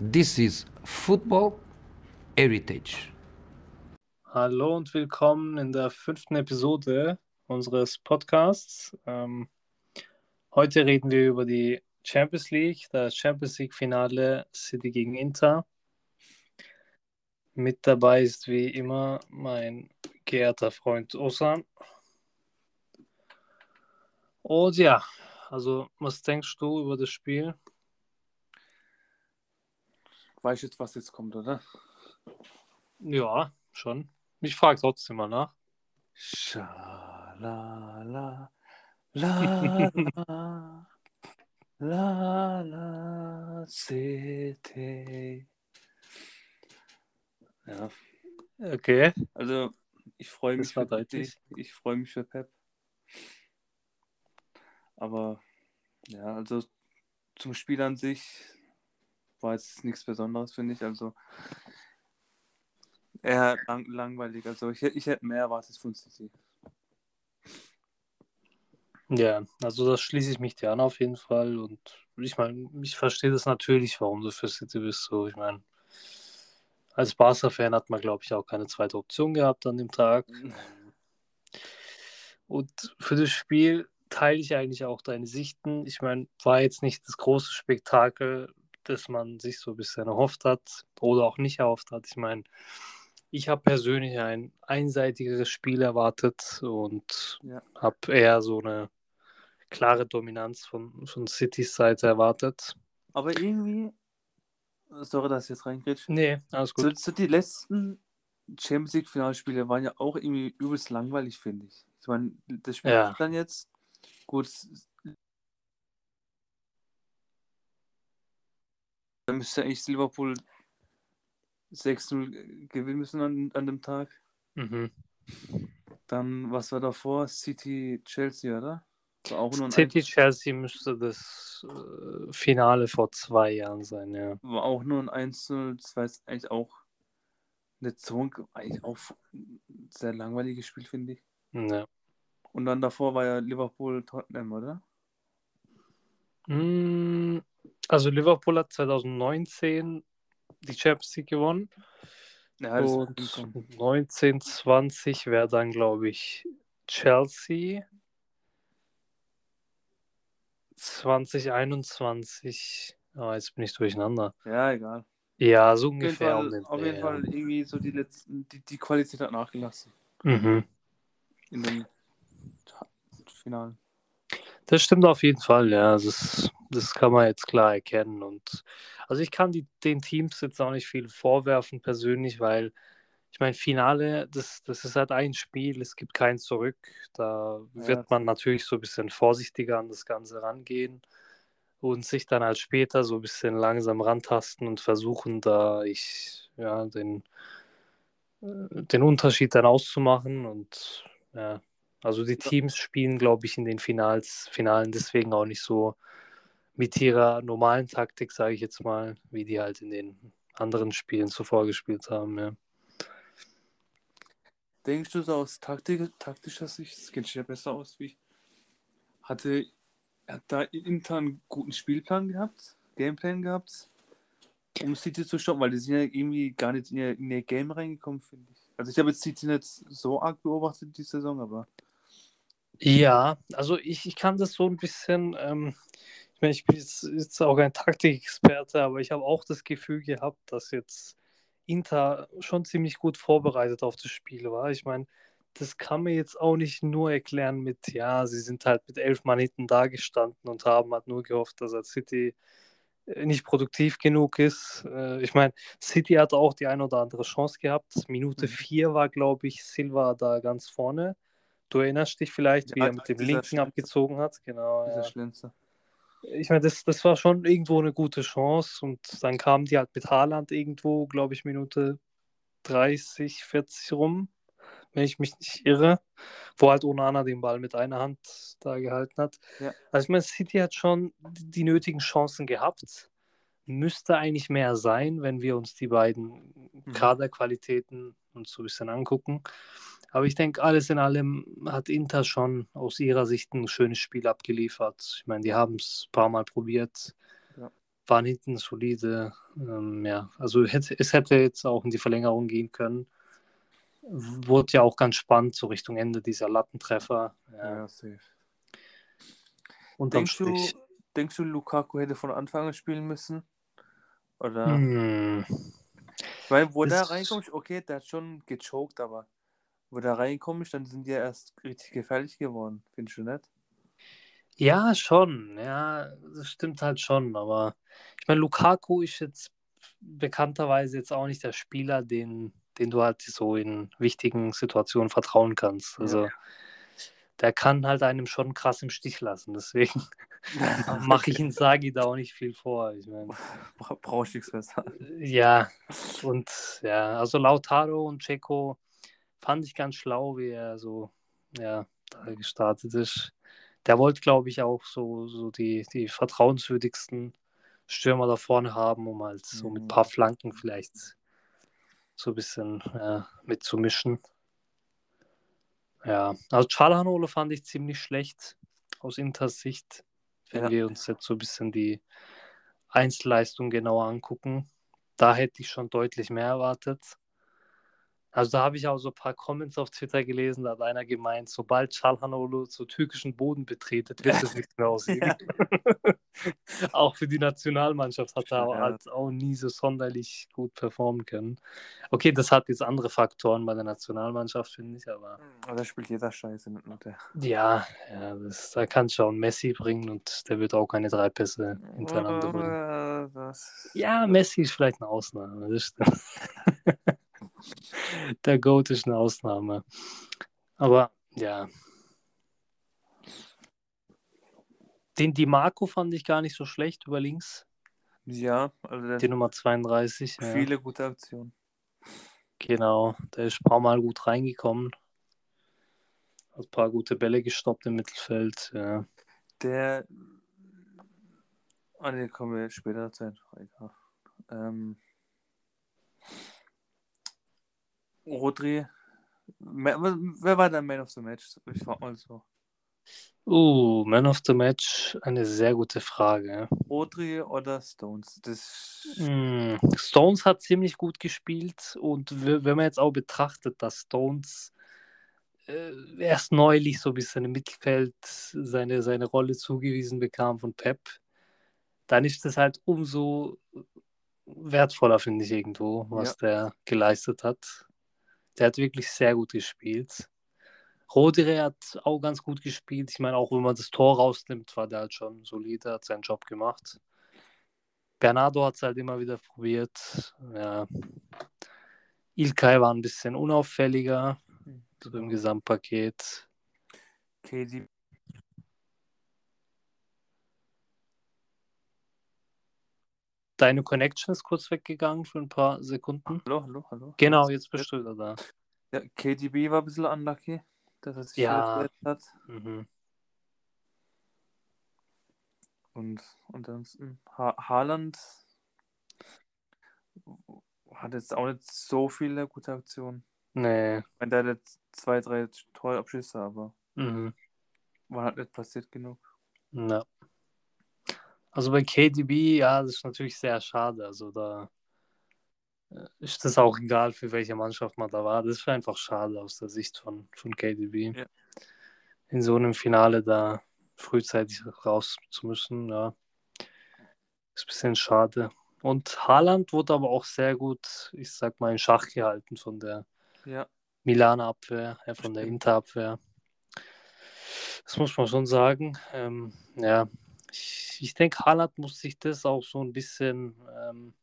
This is Football Heritage. Hallo und willkommen in der fünften Episode unseres Podcasts. Ähm, heute reden wir über die Champions League, das Champions League-Finale City gegen Inter. Mit dabei ist wie immer mein geehrter Freund Osan. Und ja, also was denkst du über das Spiel? Weißt jetzt, was jetzt kommt, oder? Ja, schon. Ich frage trotzdem mal nach. Schalala, la, la, la, la, City. Ja, Okay. also ich freue mich für deutlich. Ich, ich freue mich für Pep. Aber ja, also zum Spiel an sich war jetzt nichts Besonderes, finde ich. Also eher lang, langweilig. Also ich, ich hätte mehr erwartet von City. Ja, also das schließe ich mich dir an auf jeden Fall. Und ich meine, ich verstehe das natürlich, warum du für City bist. So, ich meine, als Barca-Fan hat man, glaube ich, auch keine zweite Option gehabt an dem Tag. Und für das Spiel teile ich eigentlich auch deine Sichten. Ich meine, war jetzt nicht das große Spektakel, das man sich so ein bisschen erhofft hat oder auch nicht erhofft hat. Ich meine, ich habe persönlich ein einseitigeres Spiel erwartet und Ja. habe eher so eine klare Dominanz von, von Citys Seite erwartet. Aber irgendwie, sorry, dass ich jetzt reingrätsche. Nee, alles So, gut. so die letzten Champions League Finalspiele waren ja auch irgendwie übelst langweilig, finde ich. Ich meine, das Spiel Ja. dann jetzt, gut, dann müsste eigentlich Liverpool 6-0 gewinnen müssen an, an dem Tag. Mhm. Dann, was war davor? City, Chelsea, oder? City Chelsea müsste das äh, Finale vor zwei Jahren sein, ja. war auch nur ein 1-0. Das war jetzt eigentlich auch nicht so ein, eigentlich auch ein sehr langweiliges Spiel, finde ich. ja. Und dann davor war ja Liverpool Tottenham, oder? Mm, Also Liverpool hat 2019 die Champions League gewonnen Ja, und kann kommen. 19, 20 wäre dann, glaube ich, Chelsea. 2021, ah, jetzt bin ich durcheinander. Ja, egal. Ja, so Auf jeden, ungefähr Fall, auf jeden. Fall irgendwie so die letzten, die, die Qualität hat nachgelassen Mhm. in den Finalen. Das stimmt auf jeden Fall, ja. Das, das kann man jetzt klar erkennen. Und also ich kann die, den Teams jetzt auch nicht viel vorwerfen persönlich, weil ich meine, Finale, das, das ist halt ein Spiel, es gibt kein Zurück. Da Ja, wird man natürlich so ein bisschen vorsichtiger an das Ganze rangehen und sich dann halt später so ein bisschen langsam rantasten und versuchen, da ich, ja, den, den Unterschied dann auszumachen. Und ja, also die Teams spielen, glaube ich, in den Finals, Finalen deswegen auch nicht so mit ihrer normalen Taktik, sage ich jetzt mal, wie die halt in den anderen Spielen zuvor gespielt haben. Ja. Denkst du so aus Taktik, taktischer Sicht, das kennt sich ja besser aus wie ich, hatte, hat da Inter einen guten Spielplan gehabt, Gameplan gehabt, um City zu stoppen, weil die sind ja irgendwie gar nicht in ihr, in ihr Game reingekommen, finde ich. Also ich habe jetzt City nicht so arg beobachtet die Saison, aber Ja, also ich, ich kann das so ein bisschen, ähm, ich meine, ich bin jetzt, jetzt auch kein Taktikexperte, aber ich habe auch das Gefühl gehabt, dass jetzt Inter schon ziemlich gut vorbereitet auf das Spiel war. Ich meine, das kann man jetzt auch nicht nur erklären mit, ja, sie sind halt mit elf Mann hinten da gestanden und haben halt nur gehofft, dass er City äh, nicht produktiv genug ist. Äh, Ich meine, City hat auch die ein oder andere Chance gehabt. Minute Mhm. 4 war, glaube ich, Silva da ganz vorne. Du erinnerst dich vielleicht, wie Ja, er mit dem linken Schlitzer. abgezogen hat. Genau. dieser Ja. Schlenzer. Ich meine, das, das war schon irgendwo eine gute Chance. Und dann kamen die halt mit Haaland irgendwo, glaube ich, Minute 30, 40 rum, wenn ich mich nicht irre. Wo halt Onana den Ball mit einer Hand da gehalten hat. Ja. Also ich meine, City hat schon die, die nötigen Chancen gehabt. Müsste eigentlich mehr sein, wenn wir uns die beiden Mhm. Kaderqualitäten uns so ein bisschen angucken. Aber ich denke, alles in allem hat Inter schon aus ihrer Sicht ein schönes Spiel abgeliefert. Ich meine, die haben es ein paar Mal probiert. Ja. waren hinten solide. Ähm, ja, also hätte, es hätte jetzt auch in die Verlängerung gehen können. Wurde ja auch ganz spannend, so Richtung Ende dieser Lattentreffer. Ja, Ja, safe. unterm Denkst du, Strich. denkst du, Lukaku hätte von Anfang an spielen müssen? Oder? Hm. Weil, wo der Das- reinkommt, okay, der hat schon gechoked, aber wo der reinkommt, dann sind die ja erst richtig gefährlich geworden, findest du nicht? Ja, schon. Ja, das stimmt halt schon. Aber ich meine, Lukaku ist jetzt bekannterweise jetzt auch nicht der Spieler, den, den du halt so in wichtigen Situationen vertrauen kannst. Ja. Also der kann halt einem schon krass im Stich lassen. Deswegen mache ich ihn Sagi da auch nicht viel vor. Ich meine, Bra brauchst nichts mehr sagen. ja, und ja, also Lautaro und Checo fand ich ganz schlau, wie er so, ja, da gestartet ist. Der wollte, glaube ich, auch so, so die, die vertrauenswürdigsten Stürmer da vorne haben, um halt so mit ein Mhm. paar Flanken vielleicht so ein bisschen ja, mitzumischen. Ja, also Çalhanoğlu fand ich ziemlich schlecht aus Inters Sicht, wenn Ja. wir uns jetzt so ein bisschen die Einzelleistung genauer angucken. Da hätte ich schon deutlich mehr erwartet. Also da habe ich auch so ein paar Comments auf Twitter gelesen, da hat einer gemeint, sobald Çalhanoğlu so türkischen Boden betretet, wird es nicht mehr aussehen. auch für die Nationalmannschaft hat er Ja. halt auch nie so sonderlich gut performen können. Okay, das hat jetzt andere Faktoren bei der Nationalmannschaft, finde ich, aber Aber da spielt jeder Scheiße, nur der. ja, ja das, da kann schon Messi bringen und der wird auch keine drei Pässe hintereinander bringen. Äh, Das... Ja, Messi ist vielleicht eine Ausnahme. Das stimmt. Der Goat ist eine Ausnahme. Aber ja. Den Di Marco fand ich gar nicht so schlecht über links. Ja, also der Die Nummer 32. Ja. viele gute Aktionen. Genau. Der ist ein paar Mal gut reingekommen. Hat ein paar gute Bälle gestoppt im Mittelfeld. Ja. Der. Ah, ne, kommen wir später. Egal. Ähm. Rodri. Wer war der Man of the Match? Ich frag mal so. Uh, Man of the Match, eine sehr gute Frage. Rodri oder Stones? Das. Mm, Stones hat ziemlich gut gespielt und wenn man jetzt auch betrachtet, dass Stones äh, erst neulich so ein bisschen im Mittelfeld seine, seine Rolle zugewiesen bekam von Pep, dann ist das halt umso wertvoller, finde ich irgendwo, was der geleistet hat. Der hat wirklich sehr gut gespielt. Rodri hat auch ganz gut gespielt. Ich meine, auch wenn man das Tor rausnimmt, war der halt schon solide, hat seinen Job gemacht. Bernardo hat es halt immer wieder probiert. Ja. Ilkay war ein bisschen unauffälliger so im Gesamtpaket. KD. Deine Connection ist kurz weggegangen für ein paar Sekunden. Hallo, hallo, hallo. Genau, jetzt bist du wieder da. Ja, KDB war ein bisschen unlucky, dass er sich Ja. verletzt hat. Mhm. Und ansonsten ha Haaland hat jetzt auch nicht so viele gute Aktionen. Nee. Ich meine, der hat jetzt zwei, drei Torabschüsse, aber Mhm. war halt nicht passiert genug. Ja. Also bei KDB, ja, das ist natürlich sehr schade. Also da äh, ist das auch egal, für welche Mannschaft man da war. Das ist einfach schade aus der Sicht von, von KDB. Ja. In so einem Finale da frühzeitig raus zu müssen, ja. Ist ein bisschen schade. Und Haaland wurde aber auch sehr gut, ich sag mal, in Schach gehalten von der Ja, Milaner Abwehr, äh, von der Stimmt. Inter-Abwehr. Das muss man schon sagen. Ähm, ja, ich, denke, Haaland muss sich das auch so ein bisschen, ähm,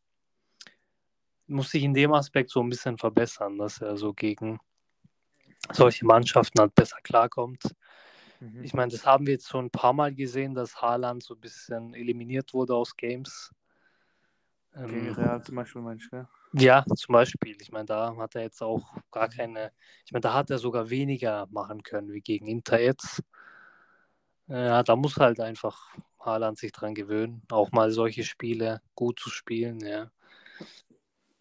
muss sich in dem Aspekt so ein bisschen verbessern, dass er so gegen solche Mannschaften halt besser klarkommt. mhm. Ich meine, das haben wir jetzt schon ein paar Mal gesehen, dass Haaland so ein bisschen eliminiert wurde aus Games. gegen Ähm, Real zum Beispiel, meinst du, gell? ja, zum Beispiel. Ich meine, da hat er jetzt auch gar keine, ich meine, da hat er sogar weniger machen können wie gegen Inter jetzt. Ja, da muss halt einfach Haaland sich dran gewöhnen, auch mal solche Spiele gut zu spielen, ja.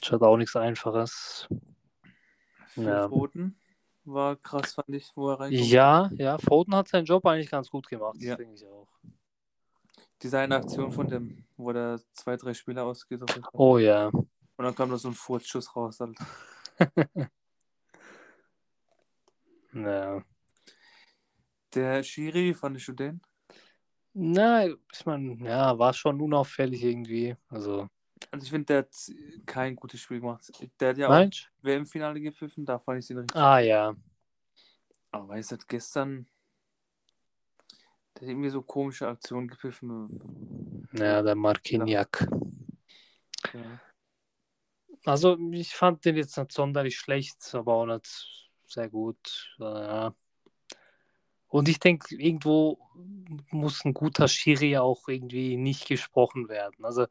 Das hat auch nichts Einfaches. Für Ja. Foden war krass, fand ich, wo er reinkommt. Ja, ja, Foden hat seinen Job eigentlich ganz gut gemacht, Ja. denke ich auch. Diese eine Aktion von dem, wo der zwei, drei Spieler ausgesucht hat. Oh ja. Und dann kam da so ein Furzschuss raus. Halt. Ja. Der Schiri fand ich schon den. Na, ich meine, ja, war schon unauffällig irgendwie. Also, Also ich finde, der hat kein gutes Spiel gemacht. Der hat ja auch WM-Finale gepfiffen, da fand ich ihn richtig. Ah ja. Aber weiß nicht, gestern, der hat irgendwie so komische Aktionen gepfiffen. Ja, der Marquignac. Ja. Also, ich fand den jetzt nicht sonderlich schlecht, aber auch nicht sehr gut. Ja. Und ich denke, irgendwo muss ein guter Schiri auch irgendwie nicht gesprochen werden. Also,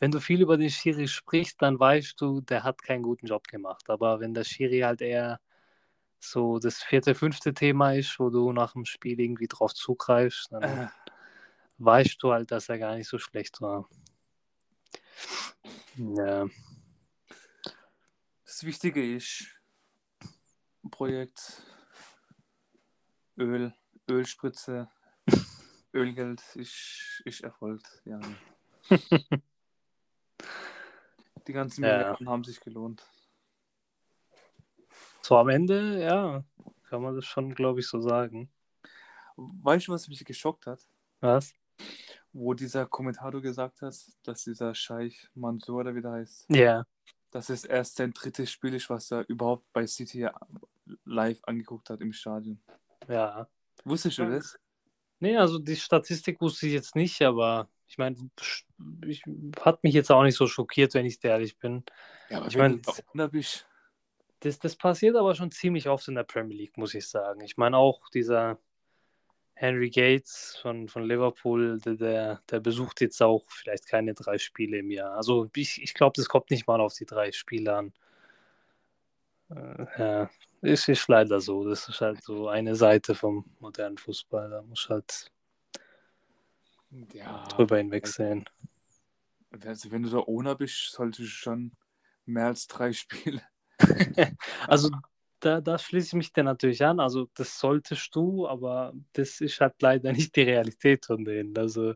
wenn du viel über den Schiri sprichst, dann weißt du, der hat keinen guten Job gemacht. Aber wenn der Schiri halt eher so das vierte, fünfte Thema ist, wo du nach dem Spiel irgendwie drauf zugreifst, dann Äh, weißt du halt, dass er gar nicht so schlecht war. Ja. Das Wichtige ist, Projekt Öl, Ölspritze, Ölgeld ist, ist erfolgt. Ja. Die ganzen Ja. Milliarden haben sich gelohnt. So am Ende, ja, kann man das schon, glaube ich, so sagen. Weißt du, was mich geschockt hat? Was? Wo dieser Kommentator gesagt hat, dass dieser Scheich Mansour, oder wie der heißt, Ja. dass es erst sein drittes Spiel ist, was er überhaupt bei City live angeguckt hat im Stadion. Ja. Wusstest du das? Nee, also die Statistik wusste ich jetzt nicht, aber ich meine, ich, hat mich jetzt auch nicht so schockiert, wenn ich ehrlich bin. Ja, aber Ich wenn mein, du da bist, Das, das passiert aber schon ziemlich oft in der Premier League, muss ich sagen. Ich meine, auch dieser Henry Gates von, von Liverpool, der- der, der besucht jetzt auch vielleicht keine drei Spiele im Jahr. Also ich, ich glaube, das kommt nicht mal auf die drei Spiele an. Äh, ja, es ist leider so. Das ist halt so eine Seite vom modernen Fußball. Da muss halt ja, drüber hinwegsehen. also wenn du da Owner bist, solltest du schon mehr als drei Spiele. Also da, da schließe ich mich dir natürlich an. Also das solltest du, aber das ist halt leider nicht die Realität von denen. Also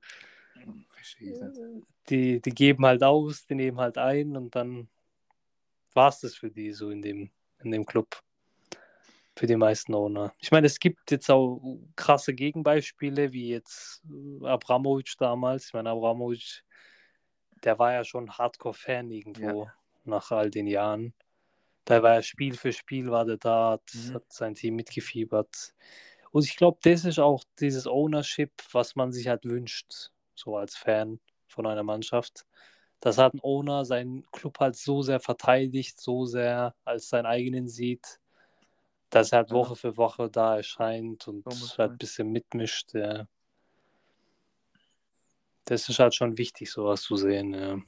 die, die geben halt aus, die nehmen halt ein und dann war es das für die so in dem, in dem Club. Für die meisten Owner. Ich meine, es gibt jetzt auch krasse Gegenbeispiele, wie jetzt Abramovic damals. Ich meine, Abramovic, der war ja schon Hardcore-Fan irgendwo nach all den Jahren. Da war er Spiel für Spiel, war der da, hat, Mhm. hat sein Team mitgefiebert. Und ich glaube, das ist auch dieses Ownership, was man sich halt wünscht, so als Fan von einer Mannschaft. Dass halt ein Owner seinen Club halt so sehr verteidigt, so sehr als seinen eigenen sieht, dass er halt Ja. Woche für Woche da erscheint und So halt ein bisschen mitmischt. Ja. Das ist halt schon wichtig, sowas zu sehen. Ja.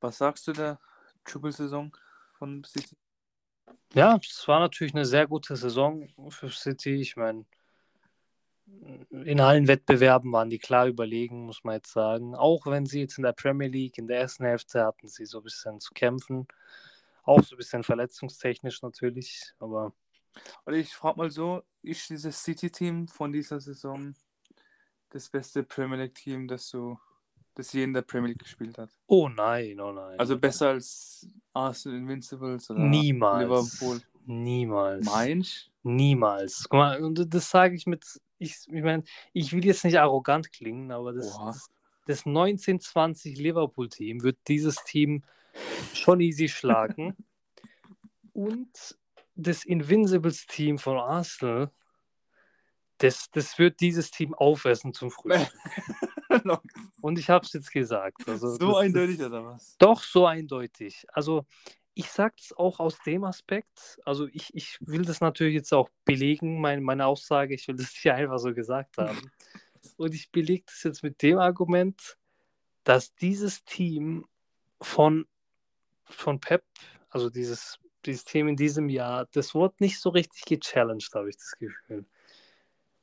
Was sagst du der Triple-Saison von City? Ja, es war natürlich eine sehr gute Saison für City. Ich meine, in allen Wettbewerben waren die klar überlegen, muss man jetzt sagen. Auch wenn sie jetzt in der Premier League in der ersten Hälfte hatten sie so ein bisschen zu kämpfen. Auch so ein bisschen verletzungstechnisch natürlich. Aber Oder ich frage mal so, ist dieses City-Team von dieser Saison das beste Premier League-Team, das so, das je in der Premier League gespielt hat? oh nein, oh nein. Also besser als Arsenal Invincibles oder niemals. Liverpool. Niemals. Meinst Niemals. Guck mal, und das sage ich mit, ich, ich meine, ich will jetzt nicht arrogant klingen, aber das, Oha. das, das 1920 Liverpool-Team wird dieses Team schon easy schlagen. Und das Invincibles-Team von Arsenal, das, das wird dieses Team aufessen zum Frühstück. Und ich habe es jetzt gesagt. Also so eindeutig oder was? Doch, so eindeutig. Also ich sage es auch aus dem Aspekt, also ich, ich will das natürlich jetzt auch belegen, mein, meine Aussage, ich will das nicht einfach so gesagt haben. Und ich belege das jetzt mit dem Argument, dass dieses Team von, von Pep, also dieses, dieses Team in diesem Jahr, das wurde nicht so richtig gechallenged, habe ich das Gefühl.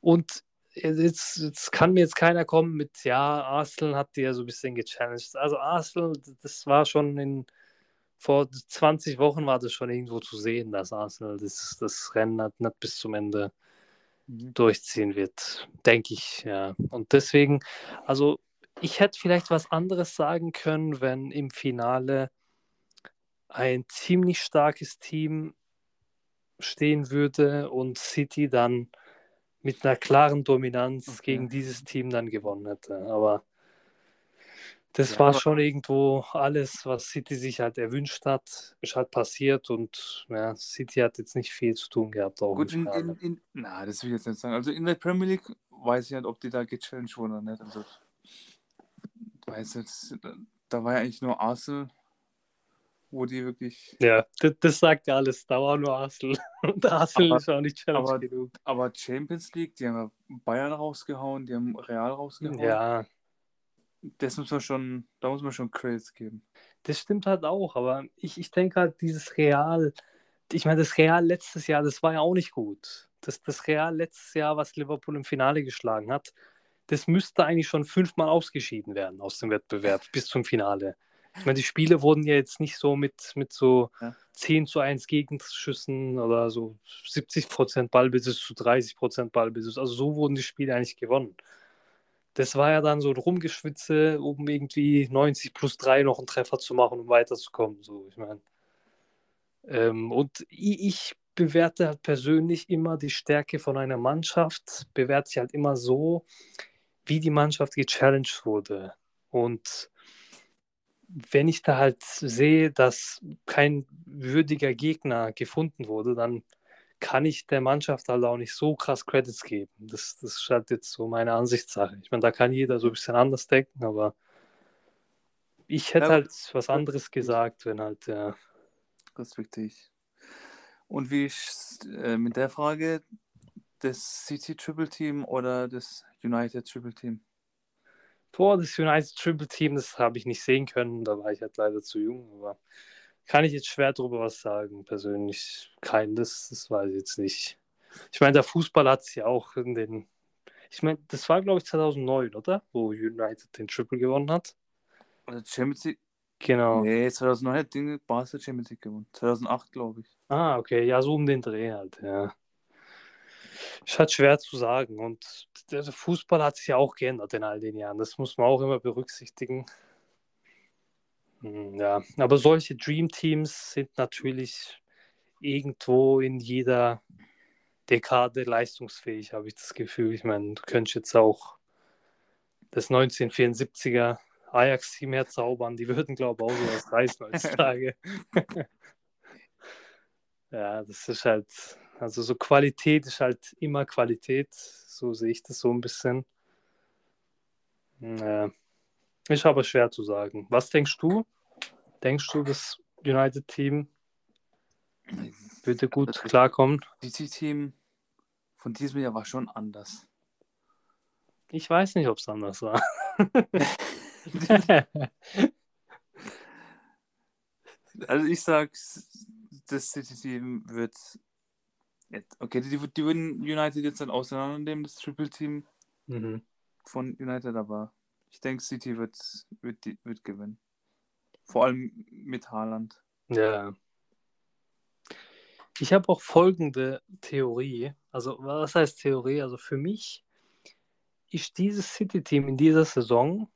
Und jetzt, jetzt kann mir jetzt keiner kommen mit, ja, Arsenal hat die ja so ein bisschen gechallenged. Also Arsenal, das war schon in, vor 20 Wochen war das schon irgendwo zu sehen, dass Arsenal das, das Rennen hat nicht bis zum Ende Mhm. durchziehen wird, denke ich, ja. Und deswegen, also ich hätte vielleicht was anderes sagen können, wenn im Finale ein ziemlich starkes Team stehen würde und City dann mit einer klaren Dominanz Okay. gegen dieses Team dann gewonnen hätte. Aber das Ja, war schon irgendwo alles, was City sich halt erwünscht hat, ist halt passiert und ja, City hat jetzt nicht viel zu tun gehabt. Auch Gut, in, in, in, na, das will ich jetzt nicht sagen. Also in der Premier League weiß ich nicht, ob die da gechallenged wurden oder nicht. Also, weiß jetzt, da war ja eigentlich nur Arsenal, wo die wirklich. Ja, das, das sagt ja alles. Da war nur Arsenal. Und Arsenal Aber- ist auch nicht Challenge aber- genug. Aber Champions League, die haben ja Bayern rausgehauen, die haben Real rausgehauen. Ja, Das muss man schon, da muss man schon Credits geben. das stimmt halt auch. Aber ich, ich denke halt, dieses Real, ich meine, das Real letztes Jahr, das war ja auch nicht gut. Das, das Real letztes Jahr, was Liverpool im Finale geschlagen hat, das müsste eigentlich schon fünfmal ausgeschieden werden aus dem Wettbewerb bis zum Finale. Ich meine, die Spiele wurden ja jetzt nicht so mit, mit so Ja. 10 zu 1 Gegenschüssen oder so 70% Ballbesitz zu 30% Ballbesitz. Also so wurden die Spiele eigentlich gewonnen. Das war ja dann so ein Rumgeschwitze, um irgendwie 90 plus 3 noch einen Treffer zu machen, um weiterzukommen. So, ich meine. Ähm, und ich, bewerte halt persönlich immer die Stärke von einer Mannschaft, bewerte ich halt immer so, wie die Mannschaft gechallenged wurde. Und wenn ich da halt sehe, dass kein würdiger Gegner gefunden wurde, dann kann ich der Mannschaft halt auch nicht so krass Credits geben. Das, das ist halt jetzt so meine Ansichtssache. Ich meine, da kann jeder so ein bisschen anders denken, aber ich hätte Ja, halt was anderes gesagt, wenn halt, ja. Respektiere ich. Und wie ist äh, mit der Frage das City Triple Team oder das United Triple Team? Boah, das United Triple Team, das habe ich nicht sehen können, da war ich halt leider zu jung, aber kann ich jetzt schwer drüber was sagen, persönlich. Kein, das, das weiß ich jetzt nicht. Ich meine, der Fußball hat es ja auch in den. Ich meine, das war, glaube ich, 2009, oder? Wo United den Triple gewonnen hat. Oder Champions League? Genau. Nee, 2009 hat Dinge Barca Champions League gewonnen. 2008, glaube ich. Ah, okay, ja, so um den Dreh halt, ja. Ist halt schwer zu sagen. Und der Fußball hat sich ja auch geändert in all den Jahren. Das muss man auch immer berücksichtigen. Hm, Ja, aber solche Dream Teams sind natürlich irgendwo in jeder Dekade leistungsfähig, habe ich das Gefühl. Ich meine, du könntest jetzt auch das 1974er Ajax-Team herzaubern. Die würden, glaube ich, auch sowas reißen heutzutage. ja, das ist halt, also so Qualität ist halt immer Qualität. So sehe ich das so ein bisschen. Ja. Ist aber schwer zu sagen. Was denkst du? Denkst du, das United-Team würde gut Das klarkommen? City Team von diesem Jahr war schon anders. Ich weiß nicht, ob es anders war. Also ich sag, das City Team wird. jetzt- Okay, die, die würden United jetzt dann auseinandernehmen, das Triple Team mhm. von United, aber ich denke, City wird, wird, wird gewinnen. Vor allem mit Haaland. Ja. Ich habe auch folgende Theorie. Also, was heißt Theorie? Also für mich ist dieses City-Team in dieser Saison,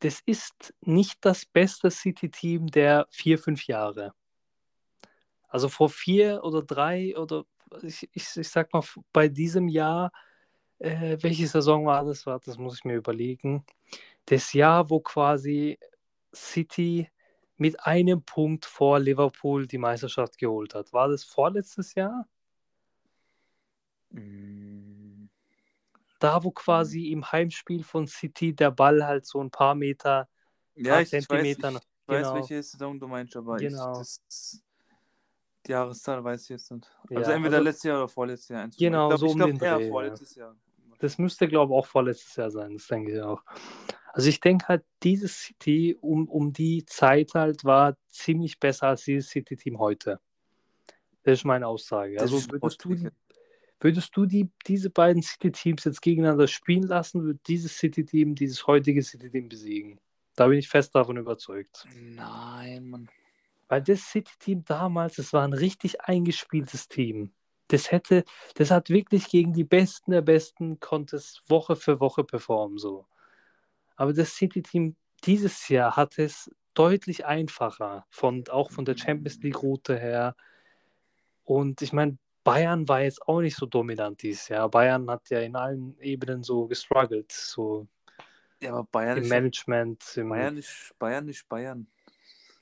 das ist nicht das beste City-Team der vier, fünf Jahre. Also vor vier oder drei oder ich, ich, ich sag mal, bei diesem Jahr, äh, welche Saison war das? Warte, das muss ich mir überlegen. Das Jahr, wo quasi City mit einem Punkt vor Liverpool die Meisterschaft geholt hat. War das vorletztes Jahr? Mm, Da, wo quasi im Heimspiel von City der Ball halt so ein paar Meter, Ja, Paar ich, ich weiß, ich Zentimeter noch. weiß Genau. welche Saison du meinst, aber Genau. ich, das, die Jahreszahl weiß ich jetzt nicht. Ja, Also entweder also- letztes Jahr oder vorletztes Jahr. Genau, so ich um glaube den glaub eher Dreh, ja. vorletztes Jahr. das müsste, glaube ich, auch vorletztes Jahr sein, das denke ich auch. Also ich denke halt, dieses City um, um die Zeit halt war ziemlich besser als dieses City-Team heute. Das ist meine Aussage. Das Also würdest du, würdest du die, diese beiden City-Teams jetzt gegeneinander spielen lassen, wird dieses City-Team dieses heutige City-Team besiegen. Da bin ich fest davon überzeugt. Nein, Mann. Weil das City-Team damals, das war ein richtig eingespieltes Team. das hätte, das hat wirklich gegen die Besten der Besten, konnte es Woche für Woche performen, so. Aber das City-Team dieses Jahr hat es deutlich einfacher, von, auch von der Champions League-Route her. Und ich meine, Bayern war jetzt auch nicht so dominant dieses Jahr. Bayern hat ja in allen Ebenen so gestruggelt, so Ja, aber Bayern im ist, Management. Im, Bayern ist Bayern ist Bayern.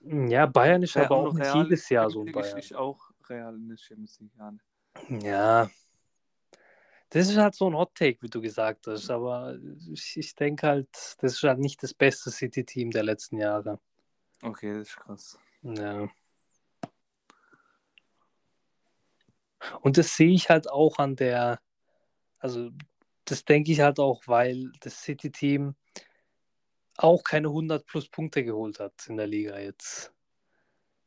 Ja, Bayern ist Ja, aber auch nicht jedes Jahr so ein Bayern. ist auch Real in der Champions League. Ja, ne. Ja. Das ist halt so ein Hot Take, wie du gesagt hast. Aber ich, ich denke halt, das ist halt nicht das beste City-Team der letzten Jahre. Okay, das ist krass. Ja. Und das sehe ich halt auch an der, also das denke ich halt auch, weil das City-Team auch keine 100 plus Punkte geholt hat in der Liga jetzt.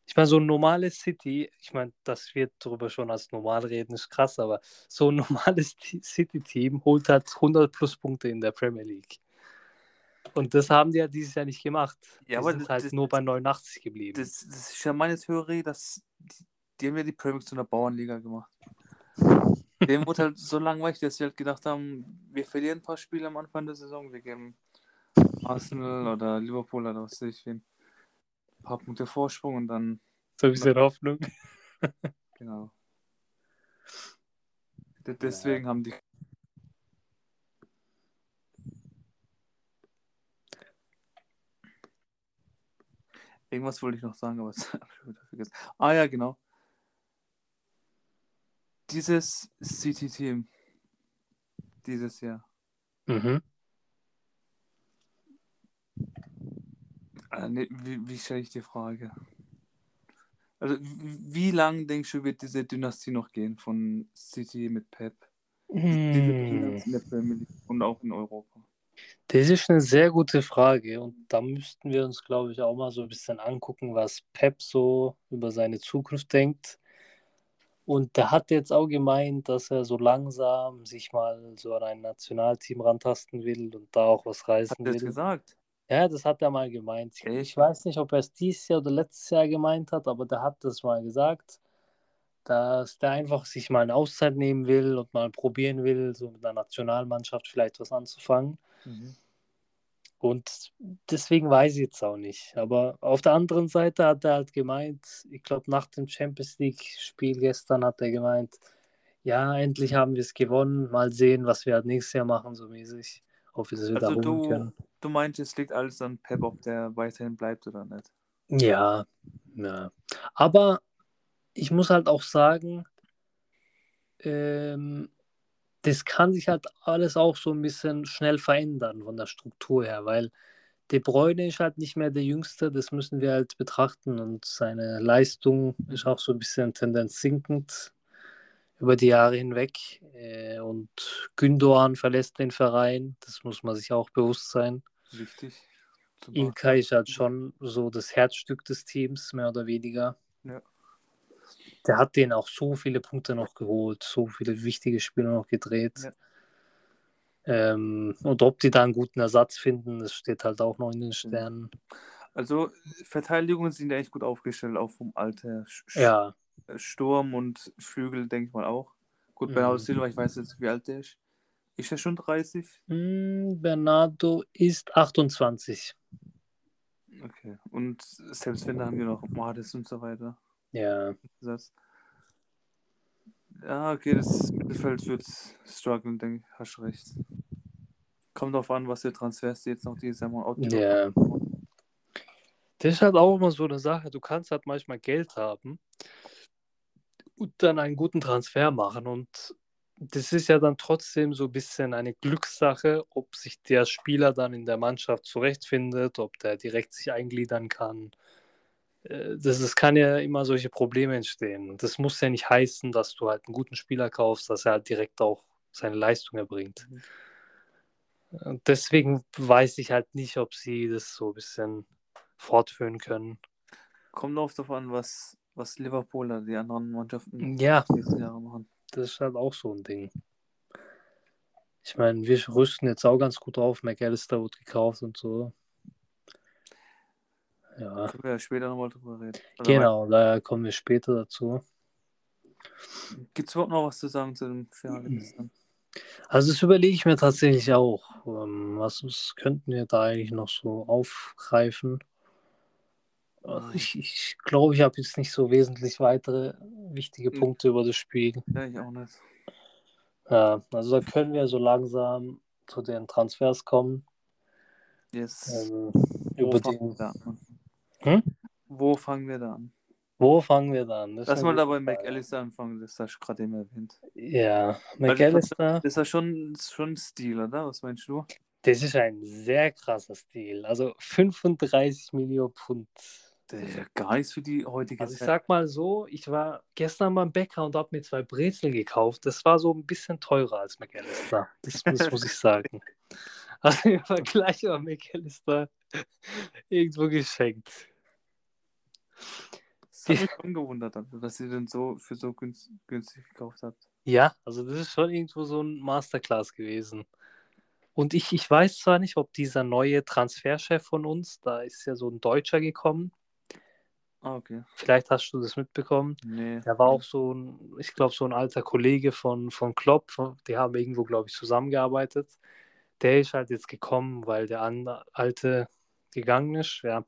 Ich meine, so ein normales City, ich meine, dass wir darüber schon als normal reden, ist krass, aber so ein normales City-Team holt halt 100 plus Punkte in der Premier League. Und das haben die ja dieses Jahr nicht gemacht. Ja, die aber sind das- halt das- nur bei 89 geblieben. Das, das ist ja meine Theorie, dass die, die haben ja die Premier League zu einer Bauernliga gemacht. Dem wurde halt so langweilig, dass sie halt gedacht haben, wir verlieren ein paar Spiele am Anfang der Saison, wir geben Arsenal oder Liverpool oder was weiß ich wen paar Punkte Vorsprung und dann, so ein bisschen Hoffnung. genau. De- Deswegen haben die. Irgendwas wollte ich noch sagen, aber das habe ich schon wieder vergessen. Ah ja, genau. Dieses City-Team dieses Jahr. Mhm. Nee, wie, wie stelle ich die Frage? Also, wie, wie lang denkst du, wird diese Dynastie noch gehen von City mit Pep? Diese Hm. Und auch in Europa. Das ist eine sehr gute Frage und da müssten wir uns, glaube ich, auch mal so ein bisschen angucken, was Pep so über seine Zukunft denkt. Und der hat jetzt auch gemeint, dass er so langsam sich mal so an ein Nationalteam rantasten will und da auch was Hat reißen er das will. gesagt? Ja, das hat er mal gemeint. Ich, ich weiß nicht, ob er es dieses Jahr oder letztes Jahr gemeint hat, aber der hat das mal gesagt, dass der einfach sich mal eine Auszeit nehmen will und mal probieren will, so mit einer Nationalmannschaft vielleicht was anzufangen. Mhm. Und deswegen weiß ich jetzt auch nicht. Aber auf der anderen Seite hat er halt gemeint, ich glaube, nach dem Champions League-Spiel gestern hat er gemeint, ja, endlich haben wir es gewonnen, mal sehen, was wir halt nächstes Jahr machen, so mäßig. Ob wir das Also wiederholen du, können. Du meinst, es liegt alles an Pep, ob der weiterhin bleibt oder nicht? Ja, ja. Aber ich muss halt auch sagen, ähm, das kann sich halt alles auch so ein bisschen schnell verändern von der Struktur her, weil De Bruyne ist halt nicht mehr der Jüngste, das müssen wir halt betrachten und seine Leistung ist auch so ein bisschen Tendenz sinkend über die Jahre hinweg. Äh, und Gündoğan verlässt den Verein, das muss man sich auch bewusst sein. Wichtig. Ilkay ist halt schon so das Herzstück des Teams, mehr oder weniger. Ja. Der hat denen auch so viele Punkte noch geholt, so viele wichtige Spiele noch gedreht. Ja. Ähm, und ob die da einen guten Ersatz finden, das steht halt auch noch in den Sternen. Also, Verteidigungen sind ja echt gut aufgestellt, auch vom Alter. Sch- Ja, Sturm und Flügel, denke ich mal auch. Gut, Mhm. Bernardo Silva, ich weiß jetzt, wie alt der ist. Ist er schon 30? Hm, Bernardo ist 28. Okay. Und selbst wenn, da haben wir noch Mades und so weiter. Ja, Das ja, okay, das Mittelfeld wird strugglen, denke ich. Hast recht. Kommt drauf an, was der Transfers jetzt noch dieses Jahr mal Ja. Das ist halt auch immer so eine Sache. Du kannst halt manchmal Geld haben und dann einen guten Transfer machen. Und das ist ja dann trotzdem so ein bisschen eine Glückssache, ob sich der Spieler dann in der Mannschaft zurechtfindet, ob der direkt sich eingliedern kann. Äh, Das, das kann ja immer solche Probleme entstehen. Das muss ja nicht heißen, dass du halt einen guten Spieler kaufst, dass er halt direkt auch seine Leistung erbringt. Mhm. Und deswegen weiß ich halt nicht, ob sie das so ein bisschen fortführen können. Kommt oft darauf an, was, was Liverpool oder die anderen Mannschaften Ja, die nächsten Jahre machen. Das ist halt auch so ein Ding. Ich meine, wir rüsten jetzt auch ganz gut auf. McAllister wird gekauft und so. Ja, Können wir ja später nochmal drüber reden. Oder genau, da kommen wir später dazu. Gibt es überhaupt noch was zu sagen zu dem Finale gestern? Also das überlege ich mir tatsächlich auch. Ähm, was was könnten wir da eigentlich noch so aufgreifen? Äh, Ich, ich glaube, ich habe jetzt nicht so wesentlich weitere wichtige. Punkte über das Spiel. Ja, ich auch nicht. Ja, also da können wir so langsam zu den Transfers kommen. Yes. Wo über fangen wir den, da an? Hm? Wo fangen wir da an? wo fangen wir da an? Das Lass mal da gute bei Frage. McAllister anfangen, das hast du gerade eben erwähnt. Ja, McAllister, Das ist ja schon, schon ein Stil, oder? Was meinst du? das ist ein sehr krasser Stil. Also 35 Millionen Pfund. Gar nichts für die heutige Also ich Zeit. sag mal so, ich war gestern beim Bäcker und habe mir zwei Brezeln gekauft. Das war so ein bisschen teurer als McAllister. Das, das muss ich sagen. Also im Vergleich war McAllister irgendwo geschenkt. Das hat mich schon gewundert, dass ihr den so für so günst, günstig gekauft habt. Ja, also das ist schon irgendwo so ein Masterclass gewesen. Und ich, ich weiß zwar nicht, ob dieser neue Transferchef von uns, da ist ja so ein Deutscher gekommen. Ah, okay. Vielleicht hast du das mitbekommen. Nee. Der war auch so ein, ich glaube, so ein alter Kollege von, von Klopp. Die haben irgendwo, glaube ich, zusammengearbeitet. Der ist halt jetzt gekommen, weil der alte gegangen ist. Ja.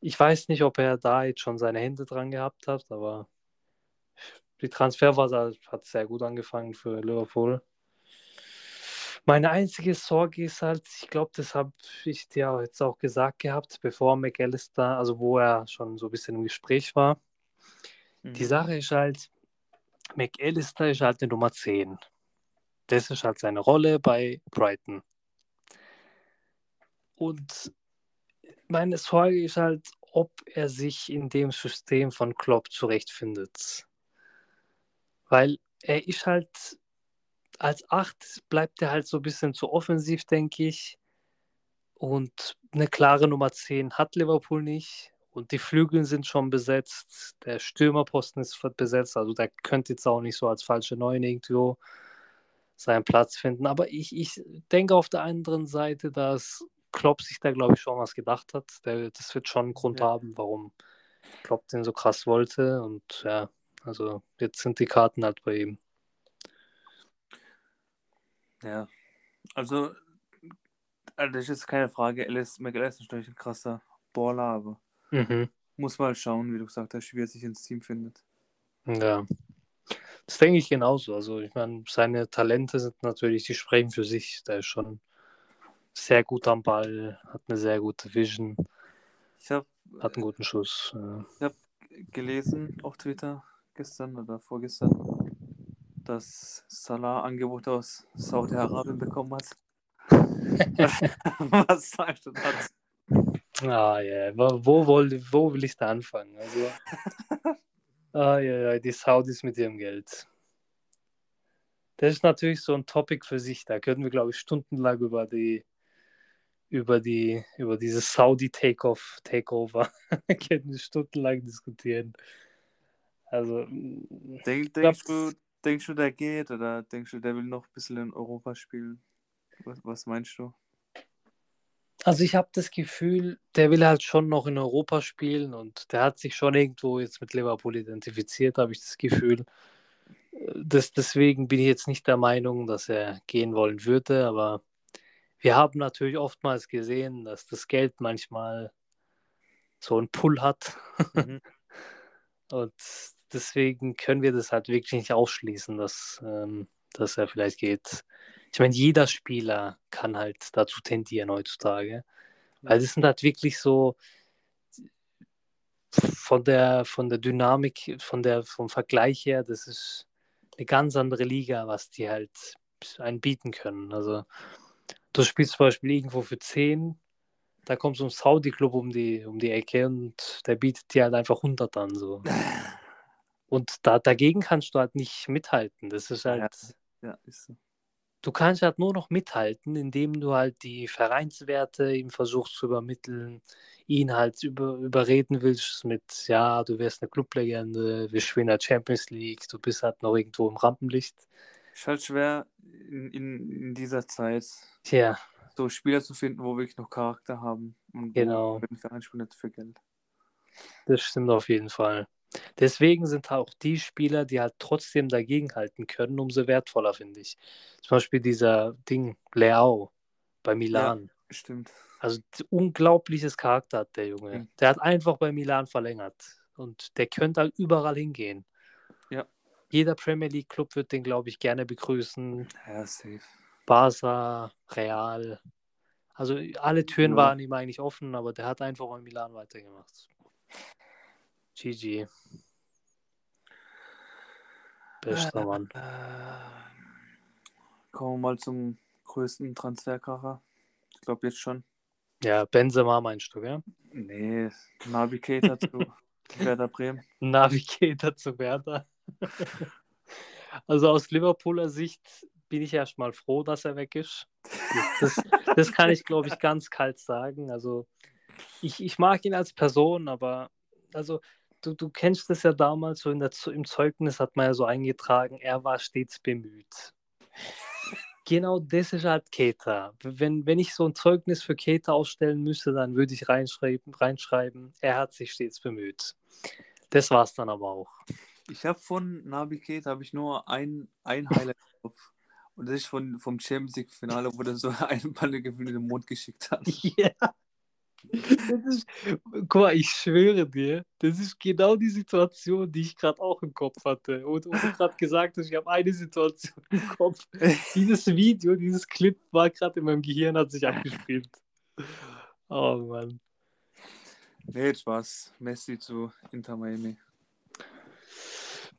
Ich weiß nicht, ob er da jetzt schon seine Hände dran gehabt hat, aber die Transferphase hat sehr gut angefangen für Liverpool. Meine einzige Sorge ist halt, ich glaube, das habe ich dir jetzt auch gesagt gehabt, bevor McAllister, also wo er schon so ein bisschen im Gespräch war. Mhm. Die Sache ist halt, McAllister ist halt eine Nummer 10. Das ist halt seine Rolle bei Brighton. Und meine Sorge ist halt, ob er sich in dem System von Klopp zurechtfindet. Weil er ist halt, als 8 bleibt er halt so ein bisschen zu offensiv, denke ich. Und eine klare Nummer 10 hat Liverpool nicht. Und die Flügel sind schon besetzt. Der Stürmerposten ist besetzt. Also der könnte jetzt auch nicht so als falsche Neun irgendwo seinen Platz finden. Aber ich, ich denke auf der anderen Seite, dass Klopp sich da, glaube ich, schon was gedacht hat. Der, das wird schon einen Grund Ja. haben, warum Klopp den so krass wollte. Und ja, also jetzt sind die Karten halt bei ihm. Ja. Also, also, das ist keine Frage. Alice McAllister ist natürlich ein krasser Baller, aber Mhm. muss mal schauen, wie du gesagt hast, wie er sich ins Team findet. Ja. Das denke ich genauso. Also, ich meine, seine Talente sind natürlich, die sprechen für sich. Der ist schon sehr gut am Ball, hat eine sehr gute Vision, Ich habe hat einen guten Schuss. Ja. gelesen auf Twitter gestern oder vorgestern, dass Salah Angebote aus Saudi-Arabien bekommen hat. Was sagst du dazu? Ah, ja. Wo, wo, woll- wo will ich da anfangen? Also, ah, ja, ja, die Saudis mit ihrem Geld. Das ist natürlich so ein Topic für sich. Da könnten wir, glaube ich, stundenlang über die über die über dieses Saudi Takeoff Takeover könnten wir stundenlang diskutieren. Also Denk, denkst, du, denkst du, der geht oder denkst du, der will noch ein bisschen in Europa spielen? Was, was meinst du? Also ich habe das Gefühl, der will halt schon noch in Europa spielen und der hat sich schon irgendwo jetzt mit Liverpool identifiziert, habe ich das Gefühl. Das, deswegen bin ich jetzt nicht der Meinung, dass er gehen wollen würde, aber wir haben natürlich oftmals gesehen, dass das Geld manchmal so einen Pull hat Mhm. und deswegen können wir das halt wirklich nicht ausschließen, dass, ähm, dass er vielleicht geht. Ich meine, jeder Spieler kann halt dazu tendieren heutzutage. Weil das sind halt wirklich so von der, von der Dynamik, von der, vom Vergleich her, das ist eine ganz andere Liga, was die halt einen bieten können. Also du spielst zum Beispiel irgendwo für 10, da kommt so ein Saudi-Club um die, um die Ecke und der bietet dir halt einfach 100 an. So. Und da, dagegen kannst du halt nicht mithalten. Das ist halt, Ja, ist so. du kannst halt nur noch mithalten, indem du halt die Vereinswerte ihm versuchst zu übermitteln, ihn halt über, überreden willst mit, ja, du wärst eine Clublegende, wir spielen in der Champions League, du bist halt noch irgendwo im Rampenlicht. Ist halt schwer in, in, in dieser Zeit Tja, so Spieler zu finden, wo wirklich noch Charakter haben und Genau. wo für den Verein spielen nicht für Geld. das stimmt auf jeden Fall. Deswegen sind auch die Spieler, die halt trotzdem dagegenhalten können, umso wertvoller, finde ich. Zum Beispiel dieser Ding, Leao bei Milan. Stimmt. Also unglaubliches Charakter hat der Junge. Mhm. Der hat einfach bei Milan verlängert. Und der könnte halt überall hingehen. Ja. Jeder Premier League Club wird den, glaube ich, gerne begrüßen. Ja, safe. Barca, Real. Also alle Türen Ja. waren ihm eigentlich offen, aber der hat einfach in Milan weitergemacht. GG. Bester Mann. Äh, kommen wir mal zum größten Transferkracher. Ich glaube jetzt schon. Ja, Benzema meinst du, ja? Nee, Navi Keita zu Werder Bremen. Navigator zu Werder. Also aus Liverpooler Sicht bin ich erstmal froh, dass er weg ist. Das, das kann ich, glaube ich, ganz kalt sagen. Also ich, ich mag ihn als Person, aber also du, du kennst das ja damals, so in der, im Zeugnis hat man ja so eingetragen, er war stets bemüht. Genau das ist halt Keita. Wenn, wenn ich so ein Zeugnis für Keita ausstellen müsste, dann würde ich reinschreiben, reinschreiben, er hat sich stets bemüht. Das war's dann aber auch. Ich habe von Navi Keita habe ich nur ein, ein Highlight im Kopf. Und das ist von, vom Champions League Finale, wo der so einen Ball gefühlt in den Mond geschickt hat. Ja. Das ist, guck mal, ich schwöre dir, das ist genau die Situation, die ich gerade auch im Kopf hatte. Und, und du gerade gesagt hast, ich habe eine Situation im Kopf. Dieses Video, dieses Clip war gerade in meinem Gehirn, hat sich abgespielt. Oh Mann. Nee, war's. Messi zu Inter Miami.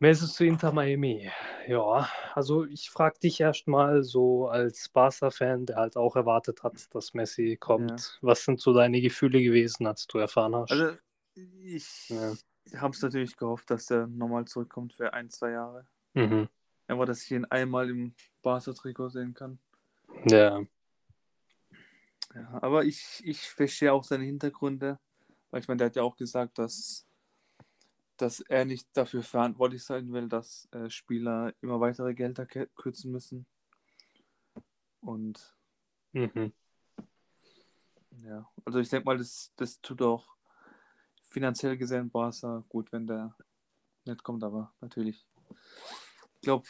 Messi zu Inter Miami. Ja, also ich frage dich erstmal so als Barca-Fan, der halt auch erwartet hat, dass Messi kommt. Was sind so deine Gefühle gewesen, als du erfahren hast? Also, ich Ja. habe es natürlich gehofft, dass der nochmal zurückkommt für ein, zwei Jahre. mhm. Einfach, dass ich ihn einmal im Barca-Trikot sehen kann. Ja. Ja, aber ich, ich verstehe auch seine Hintergründe. Weil ich meine, der hat ja auch gesagt, dass, dass er nicht dafür verantwortlich sein will, dass äh, Spieler immer weitere Gelder kürzen müssen. Und Mhm. ja, also ich denke mal, das, das tut auch finanziell gesehen Barca gut, wenn der nicht kommt, aber natürlich. Ich glaube,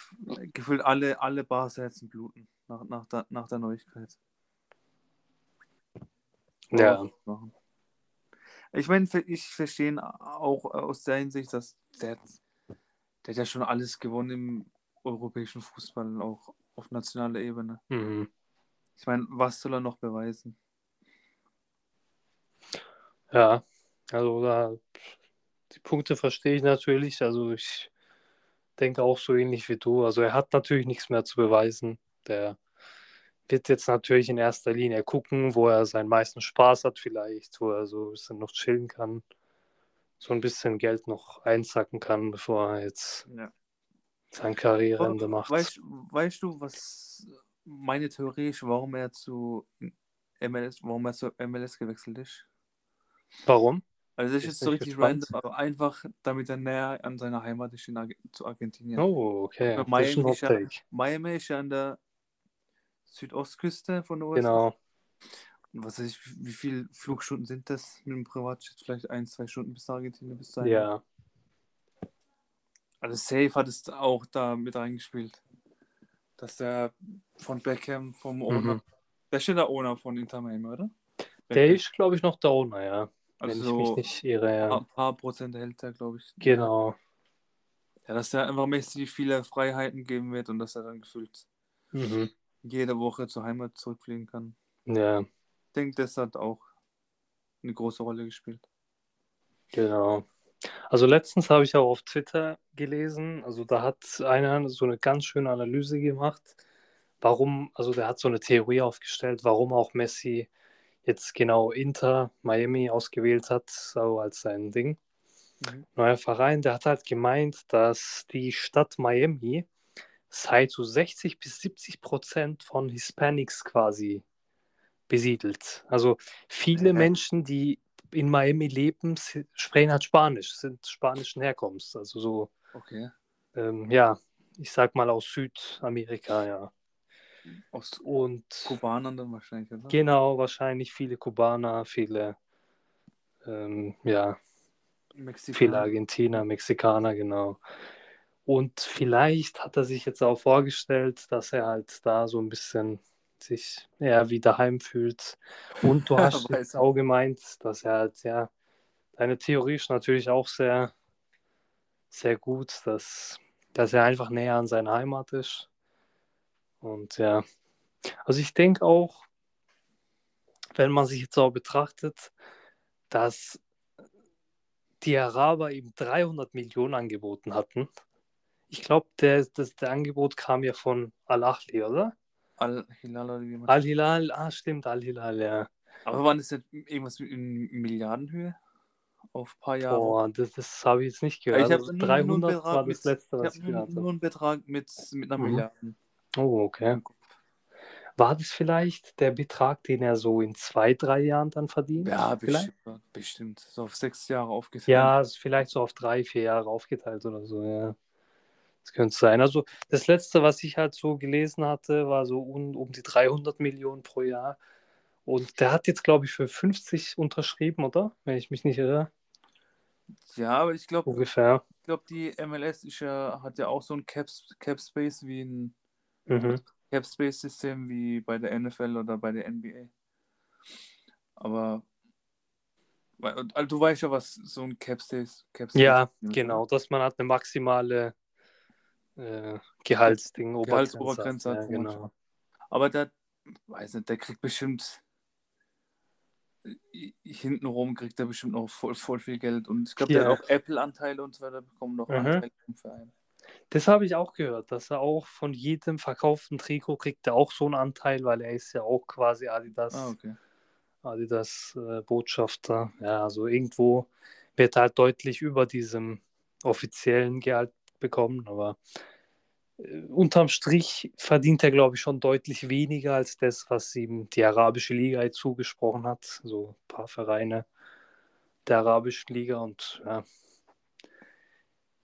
gefühlt alle, alle Barca-Herzen bluten nach, nach, der, nach der Neuigkeit. Ja. Machen. Ich meine, ich verstehe ihn auch aus der Hinsicht, dass der, der hat ja schon alles gewonnen im europäischen Fußball, auch auf nationaler Ebene. Mhm. Ich meine, was soll er noch beweisen? Ja, also da, die Punkte verstehe ich natürlich. Also ich denke auch so ähnlich wie du. Also er hat natürlich nichts mehr zu beweisen. Der wird jetzt natürlich in erster Linie gucken, wo er seinen meisten Spaß hat vielleicht, wo er so ein bisschen noch chillen kann, so ein bisschen Geld noch einsacken kann, bevor er jetzt Ja. sein Karriereende macht. Weißt, weißt du, was meine Theorie ist, warum er zu MLS, warum er zu MLS gewechselt ist? Warum? Also das ist Ist jetzt so richtig gespannt. random, aber einfach, damit er näher an seiner Heimat ist in Arge zu Argentinien. Oh, okay. Miami, ist ja. Miami ist ja an der Südostküste von der USA. Genau. Und was weiß ich, wie viele Flugstunden sind das mit dem Privatjet? Vielleicht ein, zwei Stunden bis Argentinien, bis dahin. Ja. Also Safe hat es auch da mit reingespielt. Dass der von Beckham, vom Owner, Mhm. der ist ja der Owner von Inter Miami, oder? Der ist, glaube ich, noch der Owner, ja. Wenn also ich mich so nicht irre, ja. ein paar Prozent hält er, glaube ich. Genau. Ja, dass er einfach Messi viele Freiheiten geben wird und dass er dann gefühlt Mhm. Jede Woche zur Heimat zurückfliegen kann. Ja, Ich denke, das hat auch eine große Rolle gespielt. genau. Also letztens habe ich auch auf Twitter gelesen, also da hat einer so eine ganz schöne Analyse gemacht, warum, also der hat so eine Theorie aufgestellt, warum auch Messi jetzt genau Inter Miami ausgewählt hat, so als sein Ding. Mhm. Neuer Verein, der hat halt gemeint, dass die Stadt Miami sei zu 60 bis 70 Prozent von Hispanics quasi besiedelt. Also viele Äh. Menschen, die in Miami leben, sprechen halt Spanisch, sind spanischen Herkommens. Also so, Okay. ähm, ja, ich sag mal aus Südamerika, ja. Aus Und Kubanern dann wahrscheinlich, oder? genau, wahrscheinlich viele Kubaner, viele, ähm, ja, Mexikaner. Viele Argentiner, Mexikaner, genau. Und vielleicht hat er sich jetzt auch vorgestellt, dass er halt da so ein bisschen sich eher wie daheim fühlt. Und du hast jetzt auch gemeint, dass er halt, ja, deine Theorie ist natürlich auch sehr, sehr gut, dass, dass er einfach näher an seiner Heimat ist. Und ja, also ich denke auch, wenn man sich jetzt auch betrachtet, dass die Araber ihm 300 Millionen angeboten hatten. Ich glaube, der, das, der Angebot kam ja von Al-Ahli, oder? Al-Hilal oder wie man Al-Hilal, ah, stimmt, Al-Hilal, ja. Aber waren das nicht irgendwas in Milliardenhöhe? Auf ein paar Jahre? Boah, das, das habe ich jetzt nicht gehört. ich habe Also nur, 300 nur einen Betrag war mit, das letzte, ich was ich nur, gehört nur habe. einen Betrag mit, mit einer Mhm. Milliarde. Oh, okay. War das vielleicht der Betrag, den er so in zwei, drei Jahren dann verdient? Ja, vielleicht? bestimmt. bestimmt. So auf sechs Jahre aufgeteilt. Ja, vielleicht so auf drei, vier Jahre aufgeteilt oder so, ja. Das könnte sein. Also das letzte, was ich halt so gelesen hatte, war so um, um die 300 Millionen pro Jahr. Und der hat jetzt, glaube ich, für 50 unterschrieben, oder? Wenn ich mich nicht irre. Ja, aber ich glaube, Ungefähr. ich glaub, die MLS ist ja, hat ja auch so ein Cap, Cap Space wie ein Mhm. Cap Space System wie bei der NFL oder bei der NBA. Aber also, du weißt ja, was so ein Cap Space, Cap Space Ja, ist, ne? genau. Dass man hat eine maximale äh, Gehaltsding, Gehaltsobergrenze hat. hat, Ja, genau. Aber der, weiß nicht, der kriegt bestimmt äh, hintenrum kriegt er bestimmt noch voll, voll viel Geld und ich glaube, der Ja. hat auch Apple-Anteile und so weiter bekommen noch Mhm. Anteile vom Verein. Das habe ich auch gehört, dass er auch von jedem verkauften Trikot kriegt er auch so einen Anteil, weil er ist ja auch quasi Adidas, Ah, okay. Adidas äh, Botschafter. Ja, also irgendwo wird er halt deutlich über diesem offiziellen Gehalt bekommen, aber äh, unterm Strich verdient er, glaube ich, schon deutlich weniger als das, was ihm die arabische Liga jetzt zugesprochen hat. So ein paar Vereine der arabischen Liga und ja,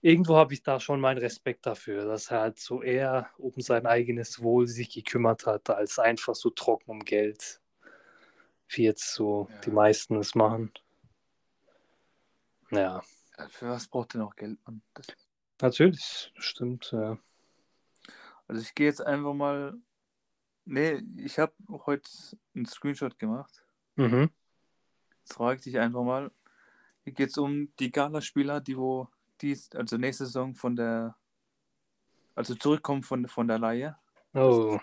irgendwo habe ich da schon meinen Respekt dafür, dass er halt so eher um sein eigenes Wohl sich gekümmert hat, als einfach so trocken um Geld, wie jetzt so Ja. die meisten es machen. Ja, Ja, Für was braucht er noch Geld, Mann? Das, natürlich, stimmt. Ja. also ich gehe jetzt einfach mal. Nee, ich habe heute einen Screenshot gemacht. Mhm. Jetzt frage ich dich einfach mal. Hier geht es um die Gala-Spieler, die wo dies, also nächste Saison von der also zurückkommen von, von der Leihe. Oh,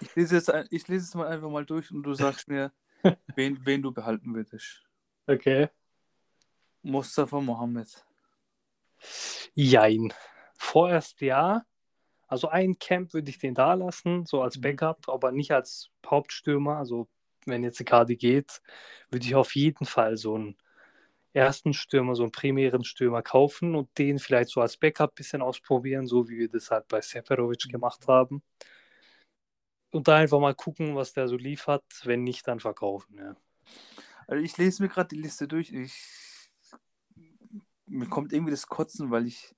Ich lese, jetzt, ich lese es mal einfach mal durch und du sagst mir, wen, wen du behalten würdest. okay. Mustafa Mohammed. Jein. Vorerst ja. Also ein Camp würde ich den da lassen, so als Mhm. Backup, aber nicht als Hauptstürmer. Also wenn jetzt die Karte geht, würde ich auf jeden Fall so einen ersten Stürmer, so einen primären Stürmer kaufen und den vielleicht so als Backup ein bisschen ausprobieren, so wie wir das halt bei Seferovic gemacht haben. Und da einfach mal gucken, was der so liefert. Wenn nicht, dann verkaufen. Ja. Also ich lese mir gerade die Liste durch. Ich, mir kommt irgendwie das Kotzen, weil ich,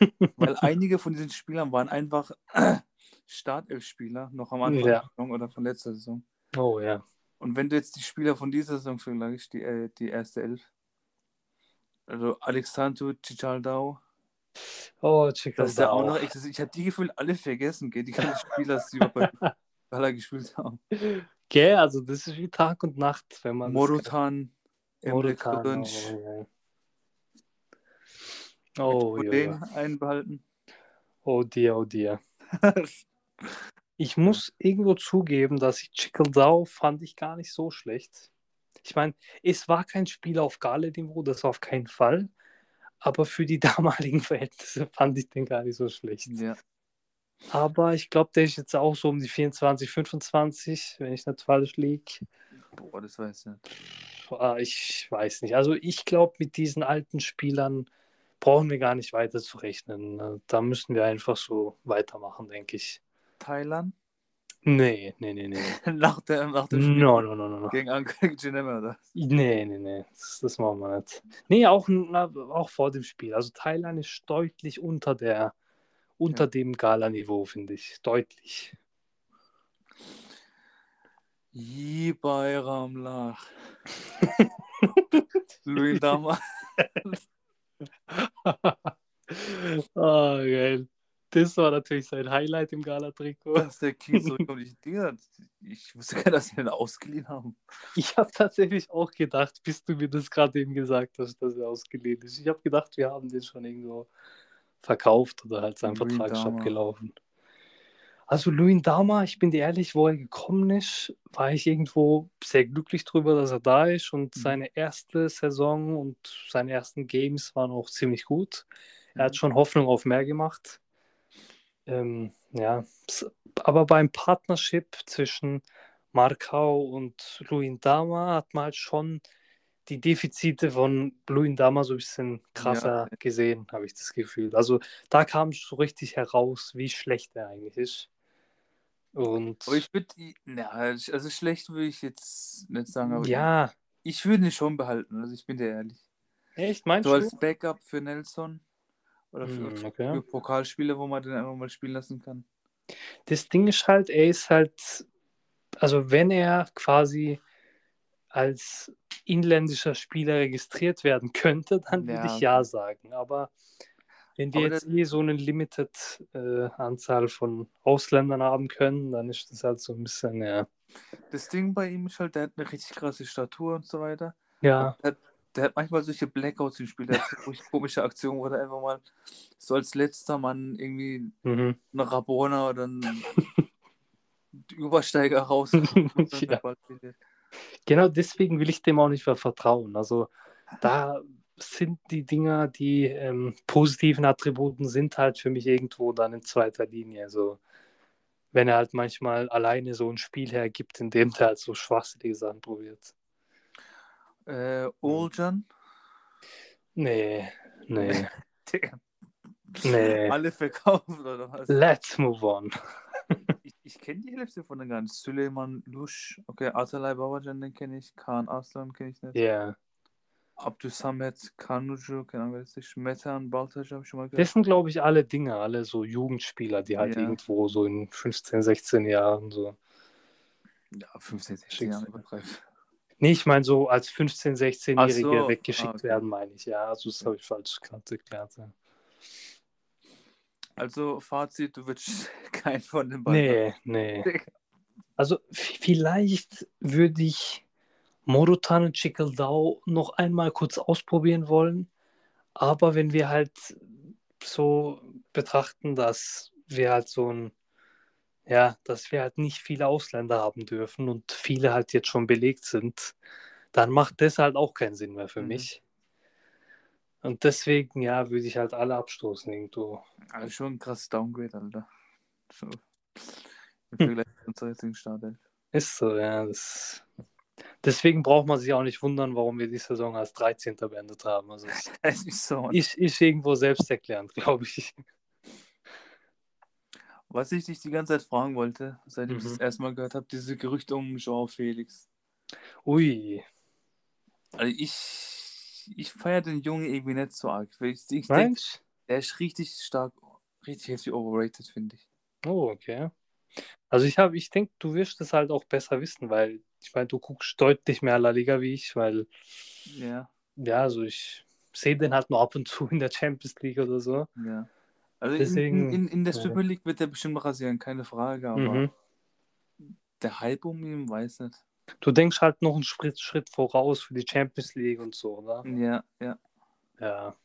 weil einige von diesen Spielern waren einfach Startelf-Spieler, noch am Anfang Ja. der Saison oder von letzter Saison. Oh ja. Und wenn du jetzt die Spieler von dieser Saison vergleichst, die, äh, die erste Elf, also Alexandru Cicaldao, Oh, Chicken dass der auch noch existiert. Ich habe die gefühlt alle vergessen, gell? die ganzen Spieler, die bei Gala gespielt haben. Gell, also das ist wie Tag und Nacht, wenn man. das Morutan, Emre Kılınç, oh, ja. Oh, ja. den einbehalten. oh dear, oh dear. Ich muss irgendwo zugeben, dass ich Chickledau fand ich gar nicht so schlecht. Ich meine, es war kein Spiel auf Gale-Niveau, das auf keinen Fall. Aber für die damaligen Verhältnisse fand ich den gar nicht so schlecht. ja. Aber ich glaube, der ist jetzt auch so um die 24, 25, wenn ich nicht falsch liege. Boah, das weiß ich nicht. Ah, Ich weiß nicht. Also ich glaube, mit diesen alten Spielern brauchen wir gar nicht weiter zu rechnen. Da müssen wir einfach so weitermachen, denke ich. Thailand? Nee, nee, nee, nee. nach, der, nach dem Spiel No, no, no, no, no. gegen Geneva, oder? Nee, nee, nee. Das, das machen wir nicht. Nee, auch, auch vor dem Spiel. Also Thailand ist deutlich unter der, unter Ja. dem Gala-Niveau, finde ich. Deutlich. Yi Bayram Lach. Louis Dama. Ah, geil. Das war natürlich sein Highlight im Gala-Trikot. Dass der King zurückkommt. Ich, Digga, ich wusste gar nicht, dass sie den ausgeliehen haben. Ich habe tatsächlich auch gedacht, bis du mir das gerade eben gesagt hast, dass er ausgeliehen ist. Ich habe gedacht, wir haben den schon irgendwo verkauft oder halt sein Louis Vertrag ist abgelaufen. Also Louis Dama, ich bin dir ehrlich, wo er gekommen ist, war ich irgendwo sehr glücklich drüber, dass er da ist und Mhm. seine erste Saison und seine ersten Games waren auch ziemlich gut. Er hat Mhm. schon Hoffnung auf mehr gemacht. Ähm, ja, aber beim Partnership zwischen Markau und Dama hat man halt schon die Defizite von Dama so ein bisschen krasser gesehen, habe ich das Gefühl. Also da kam so richtig heraus, wie schlecht er eigentlich ist. Und Aber ich würde, ja, also schlecht würde ich jetzt nicht sagen, aber ja, ich, ich würde ihn schon behalten, also ich bin dir ehrlich. echt, meinst So du? als Backup für Nelson oder für, Hm, okay. für Pokalspiele, wo man den einfach mal spielen lassen kann. Das Ding ist halt, er ist halt, also wenn er quasi als inländischer Spieler registriert werden könnte, dann würde Ja, ich ja sagen. Aber wenn wir Aber jetzt eh so eine limited äh, Anzahl von Ausländern haben können, dann ist das halt so ein bisschen, ja. Das Ding bei ihm ist halt, der hat eine richtig krasse Statur und so weiter. Ja, Der, hat- der hat manchmal solche Blackouts im Spiel, der hat so komische Aktionen, wo er einfach mal so als letzter Mann irgendwie mhm. eine Rabona oder einen Übersteiger raus. Ja. genau deswegen will ich dem auch nicht mehr vertrauen. Also da sind die Dinger, die ähm, positiven Attributen sind halt für mich irgendwo dann in zweiter Linie. Also wenn er halt manchmal alleine so ein Spiel hergibt, in dem der halt so schwachsinnige Sachen probiert. Äh, Oljan, Nee, nee, nee. alle verkauft oder was? Let's move on. Ich, ich kenne die Hälfte von den gar nicht. Süleyman Lusch, okay, Atalay Babacan, den kenne ich. Khan Aslan kenne ich nicht. Ja. Abdusamet Kanucu, keine Ahnung, wer das ist. Metan Baltaj habe ich schon mal gehört. Das sind, glaube ich, alle Dinge, alle so Jugendspieler, die halt Ja. irgendwo so in 15, 16 Jahren so. Ja, 15, 16 Schick's Jahre übertreib. Nee, ich meine so als 15-, 16-Jährige Ach so. weggeschickt Ah, okay. werden, meine ich. Ja, also das habe ich falsch erklärt. Ja. Also, Fazit, du würdest keinen von den beiden. Nee, nee. Also vielleicht würde ich Morutan und Chikeldau noch einmal kurz ausprobieren wollen. Aber wenn wir halt so betrachten, dass wir halt so ein, ja, dass wir halt nicht viele Ausländer haben dürfen und viele halt jetzt schon belegt sind, dann macht das halt auch keinen Sinn mehr für Mhm. mich. Und deswegen, ja, würde ich halt alle abstoßen irgendwo. Also schon ein krasses Downgrade, Alter. So. Im Vergleich zu unserer jetzigen Startelf. Ist so, ja. Das... Deswegen braucht man sich auch nicht wundern, warum wir die Saison als 13. beendet haben. Also es ist so. ist, ist irgendwo selbsterklärend, glaube ich. Was ich dich die ganze Zeit fragen wollte, seitdem ich Mhm. das erste Mal gehört habe, diese Gerüchte um Joao Felix. Ui, Also ich, ich feiere den Jungen irgendwie nicht so arg. Ich, ich denke, meinst er ist richtig stark, richtig heftig overrated, finde ich. Oh, okay. Also ich habe, ich denke, du wirst es halt auch besser wissen, weil ich meine, du guckst deutlich mehr La Liga wie ich, weil Ja, ja, also ich sehe den halt nur ab und zu in der Champions League oder so. ja. Also Deswegen- in, in, in der. Super League wird er bestimmt rasieren, keine Frage, aber Mhm. der Hype um ihn, weiß nicht. Du denkst halt noch einen Schritt, Schritt voraus für die Champions League und so, oder? Ja, ja. Ja.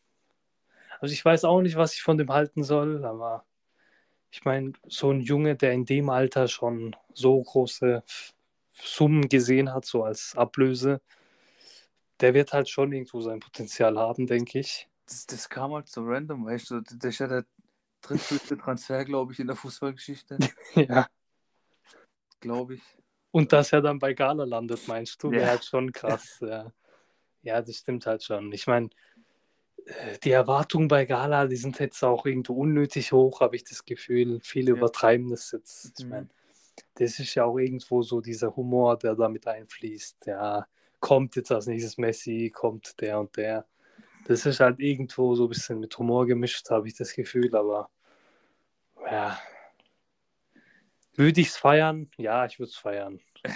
Also ich weiß auch nicht, was ich von dem halten soll, aber ich meine, so ein Junge, der in dem Alter schon so große Summen gesehen hat, so als Ablöse, der wird halt schon irgendwo sein Potenzial haben, denke ich. Das, das kam halt so random, weißt du. Das ist ja der drittgrößte Transfer, glaube ich, in der Fußballgeschichte. Ja. glaube ich. Und dass er dann bei Gala landet, meinst du, wäre Ja. halt schon krass. Ja. ja, das stimmt halt schon. Ich meine, äh, die Erwartungen bei Gala, die sind jetzt auch irgendwo unnötig hoch, habe ich das Gefühl. Viele Ja. übertreiben das jetzt. Ich Mhm. meine, das ist ja auch irgendwo so dieser Humor, der damit einfließt. Ja, kommt jetzt als nächstes Messi, kommt der und der. Das ist halt irgendwo so ein bisschen mit Humor gemischt, habe ich das Gefühl, aber ja. Würde ich es feiern? Ja, ich würde es feiern.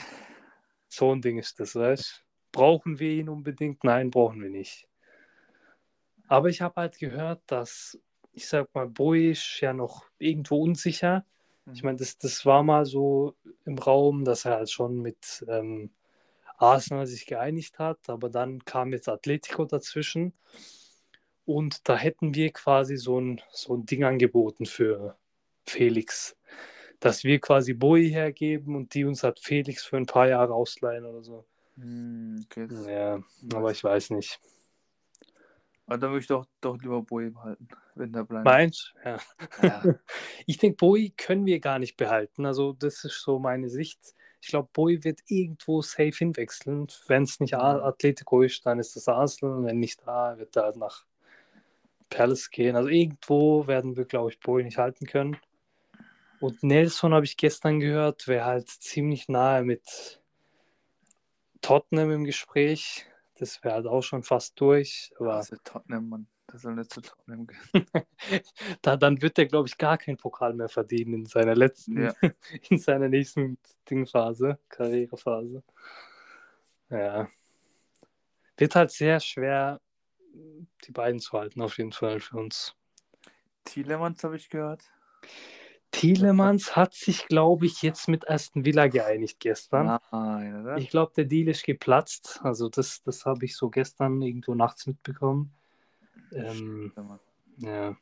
So ein Ding ist das, weißt brauchen wir ihn unbedingt? Nein, brauchen wir nicht. Aber ich habe halt gehört, dass, ich sag mal, Boisch ja noch irgendwo unsicher. Ich meine, das, das war mal so im Raum, dass er halt schon mit ähm, Arsenal sich geeinigt hat, aber dann kam jetzt Atletico dazwischen und da hätten wir quasi so ein, so ein Ding angeboten für Felix, dass wir quasi Boi hergeben und die uns halt Felix für ein paar Jahre ausleihen oder so. Hm, okay. Ja, aber ich weiß nicht. Aber dann würde ich doch, doch lieber Boe behalten, wenn der bleibt. Meinst du? Ja. Ja. Ich denke, Boi können wir gar nicht behalten. Also, das ist so meine Sicht. Ich glaube, Boi wird irgendwo safe hinwechseln. Wenn es nicht A- Atletico ist, dann ist das Arsenal. Wenn nicht da, wird er halt nach Palace gehen. Also, irgendwo werden wir, glaube ich, Boi nicht halten können. Und Nelson habe ich gestern gehört, wäre halt ziemlich nahe mit Tottenham im Gespräch. Das wäre halt auch schon fast durch. Aber Das ist Tottenham, Mann. Das soll nicht zu Tottenham gehen. da, dann wird er, glaube ich, gar keinen Pokal mehr verdienen in seiner letzten, Ja. in seiner nächsten Dingphase, Karrierephase. Ja. Wird halt sehr schwer, die beiden zu halten, auf jeden Fall für uns. Tielemans habe ich gehört. Tielemans hat sich, glaube ich, jetzt mit Aston Villa geeinigt gestern. Nein, oder? Ich glaube, der Deal ist geplatzt. Also das, das habe ich so gestern irgendwo nachts mitbekommen. Ähm, ja.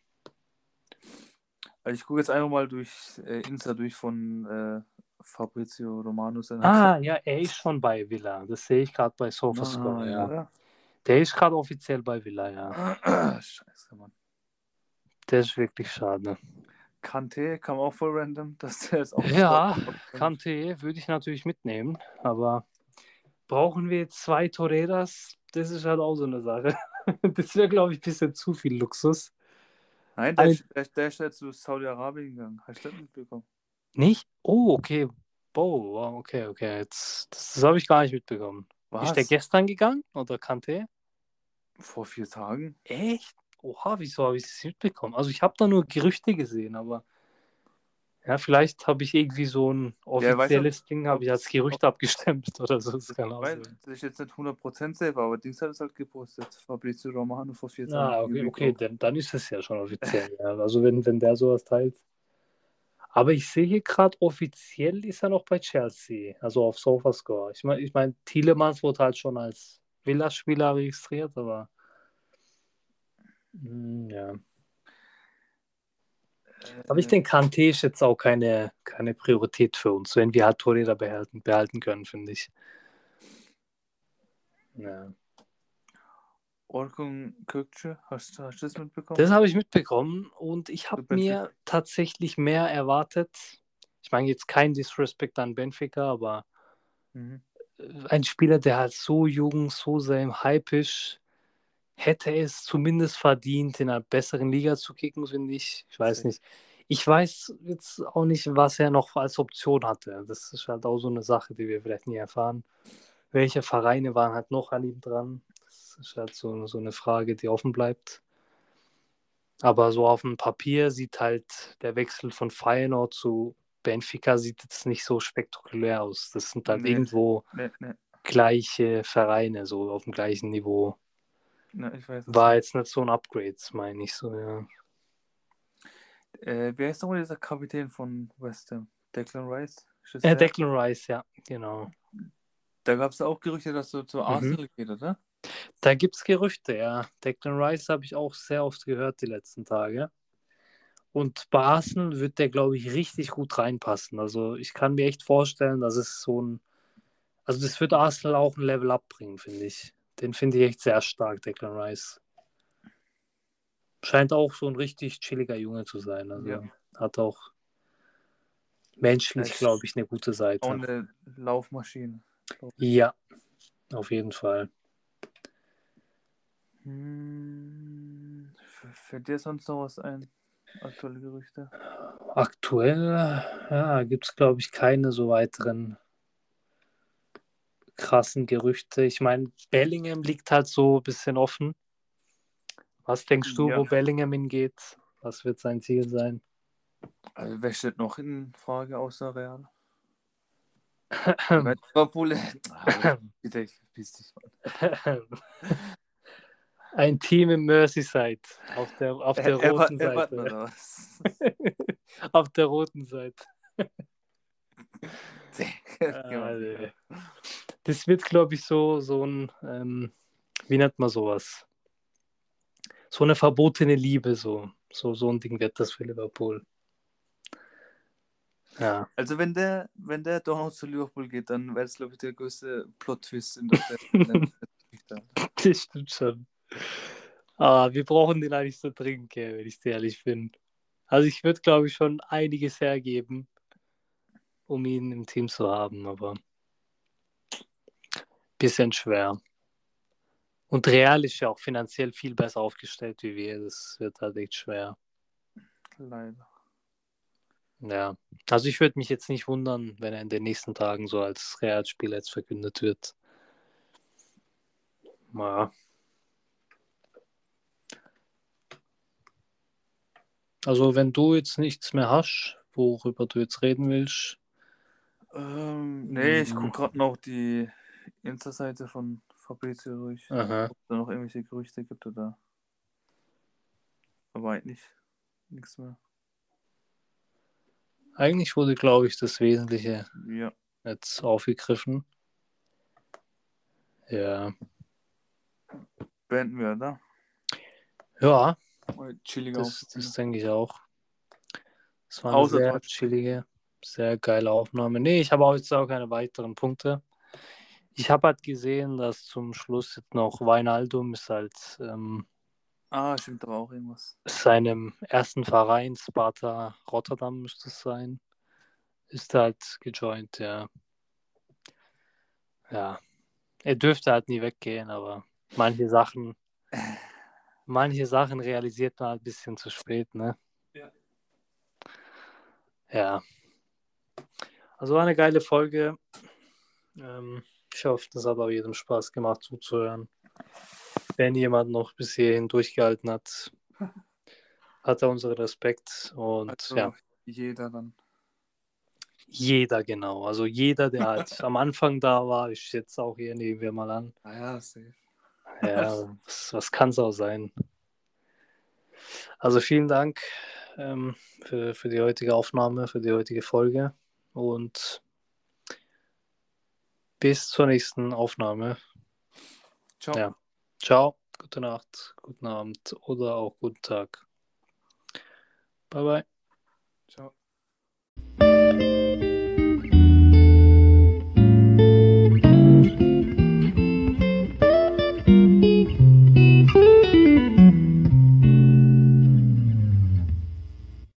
Also ich gucke jetzt einfach mal durch äh, Insta durch von äh, Fabrizio Romano. sein Ah, ja, er ist schon bei Villa. Das sehe ich gerade bei Ah, SofaScore. ja. oder? Der ist gerade offiziell bei Villa, ja. Scheiße, Mann. Der ist wirklich schade. Kante kam auch voll random, dass der jetzt auch. Ja, Kante würde ich natürlich mitnehmen, aber brauchen wir jetzt zwei Toreras? Das ist halt auch so eine Sache. Das wäre, glaube ich, ein bisschen zu viel Luxus. Nein, der, ist- der, der ist jetzt zu Saudi-Arabien gegangen. Hast du das mitbekommen? Nicht? Oh, okay. Oh, wow, okay, okay. Jetzt, das das habe ich gar nicht mitbekommen. Was? Ist der gestern gegangen oder Kante? Vor vier Tagen? Echt? Oha, wieso habe ich das nicht mitbekommen? Also ich habe da nur Gerüchte gesehen, aber ja, vielleicht habe ich irgendwie so ein offizielles Ding, habe ich als Gerücht abgestempelt oder so. Das kann auch sein. das ist jetzt nicht 100% safe, aber Dings hat es halt gepostet. Fabrizio Romano vor vier Tagen. Ah, okay, okay dann, dann ist es ja schon offiziell. ja. Also wenn, wenn der sowas teilt. Aber ich sehe hier gerade, offiziell ist er noch bei Chelsea, also auf Sofascore. Ich meine, ich mein, Tielemans wurde halt schon als Villa-Spieler registriert, aber ja. Aber ich Äh, denke, Kante ist jetzt auch keine, keine Priorität für uns, wenn wir halt Torhüter behalten, behalten können, finde ich. Ja. Orkun Kökçe, hast, hast du das mitbekommen? Das habe ich mitbekommen und ich habe mir tatsächlich mehr erwartet. Ich meine jetzt kein Disrespect an Benfica, aber Mhm. ein Spieler, der halt so jung, so sehr im Hype ist, hätte es zumindest verdient, in einer besseren Liga zu kicken, finde ich. Ich weiß nicht. Ich weiß jetzt auch nicht, was er noch als Option hatte. Das ist halt auch so eine Sache, die wir vielleicht nie erfahren. Welche Vereine waren halt noch an ihm dran? Das ist halt so, so eine Frage, die offen bleibt. Aber so auf dem Papier sieht halt der Wechsel von Feyenoord zu Benfica sieht jetzt nicht so spektakulär aus. Das sind halt Nee. irgendwo Nee, nee, gleiche Vereine, so auf dem gleichen Niveau. Ich weiß War jetzt nicht so ein Upgrade, meine ich so, ja. Äh, wer ist nochmal dieser Kapitän von West Ham? Declan Rice? Ist das Äh? Declan Rice, ja, genau. Da gab es auch Gerüchte, dass er zu Mhm. Arsenal geht, oder? Da gibt es Gerüchte, ja. Declan Rice habe ich auch sehr oft gehört die letzten Tage. Und bei Arsenal wird der, glaube ich, richtig gut reinpassen. Also ich kann mir echt vorstellen, dass es so ein. Also das wird Arsenal auch ein Level abbringen, finde ich. Den finde ich echt sehr stark, Declan Rice. Scheint auch so ein richtig chilliger Junge zu sein. Also Ja. hat auch menschlich, glaube ich, eine gute Seite. Auch eine Laufmaschine. Ja, auf jeden Fall. Hm, fällt dir sonst noch was ein? Aktuelle Gerüchte? Aktuell ja, gibt es, glaube ich, keine so weiteren krassen Gerüchte. Ich meine, Bellingham liegt halt so ein bisschen offen. Was denkst du, Ja. wo Bellingham hingeht? Was wird sein Ziel sein? Also, wer steht noch in Frage außer Real? Liverpool. Ah, bitte, ich verpiss dich. Ein Team im Merseyside auf der, auf der Ever- roten Everton Seite. oder was? auf der roten Seite. Genau. Das wird, glaube ich, so, so ein, ähm, wie nennt man sowas? So eine verbotene Liebe, so. So, so ein Ding wird das für Liverpool. Ja. Also wenn der, wenn der doch noch zu Liverpool geht, dann wäre das, glaube ich, der größte Plot-Twist in der Geschichte. Das stimmt schon. Ah, wir brauchen den eigentlich so dringend, wenn ich es ehrlich bin. Also ich würde, glaube ich, schon einiges hergeben, um ihn im Team zu haben, aber bisschen schwer. Und Real ist ja auch finanziell viel besser aufgestellt wie wir. Das wird halt echt schwer. Leider. Ja. Also ich würde mich jetzt nicht wundern, wenn er in den nächsten Tagen so als Real-Spieler jetzt verkündet wird. Ja. Also wenn du jetzt nichts mehr hast, worüber du jetzt reden willst, Ähm, nee, ich gucke gerade noch die Insta-Seite von Fabrizio durch. aha. Ob da noch irgendwelche Gerüchte gibt oder. Aber eigentlich nichts mehr. eigentlich wurde, glaube ich, das Wesentliche Ja. jetzt aufgegriffen. Ja. Beenden wir, oder? Ja, Chilliger das, das denke ich auch. Das war eine Außer sehr Deutsch. chillige, sehr geile Aufnahme. Nee, ich habe auch jetzt auch keine weiteren Punkte. Ich habe halt gesehen, dass zum Schluss jetzt noch Weinaldum ist halt ähm, Ah, stimmt, da war auch irgendwas. seinem ersten Verein, Sparta Rotterdam müsste es sein, ist halt gejoint, ja. Ja. Er dürfte halt nie weggehen, aber manche Sachen, manche Sachen realisiert man halt ein bisschen zu spät, ne? Ja. Ja. Also war eine geile Folge. Ähm, ich hoffe, das hat auch jedem Spaß gemacht zuzuhören. Wenn jemand noch bis hierhin durchgehalten hat, hat er unseren Respekt. Und Also ja, jeder dann. jeder genau. Also jeder, der halt am Anfang da war, ich jetzt auch hier, nehmen wir mal an. Ah ja, safe. Ja, was, was kann es auch sein? Also vielen Dank ähm, für, für die heutige Aufnahme, für die heutige Folge und bis zur nächsten Aufnahme. Ciao. Ja. Ciao, gute Nacht, guten Abend oder auch guten Tag. Bye bye.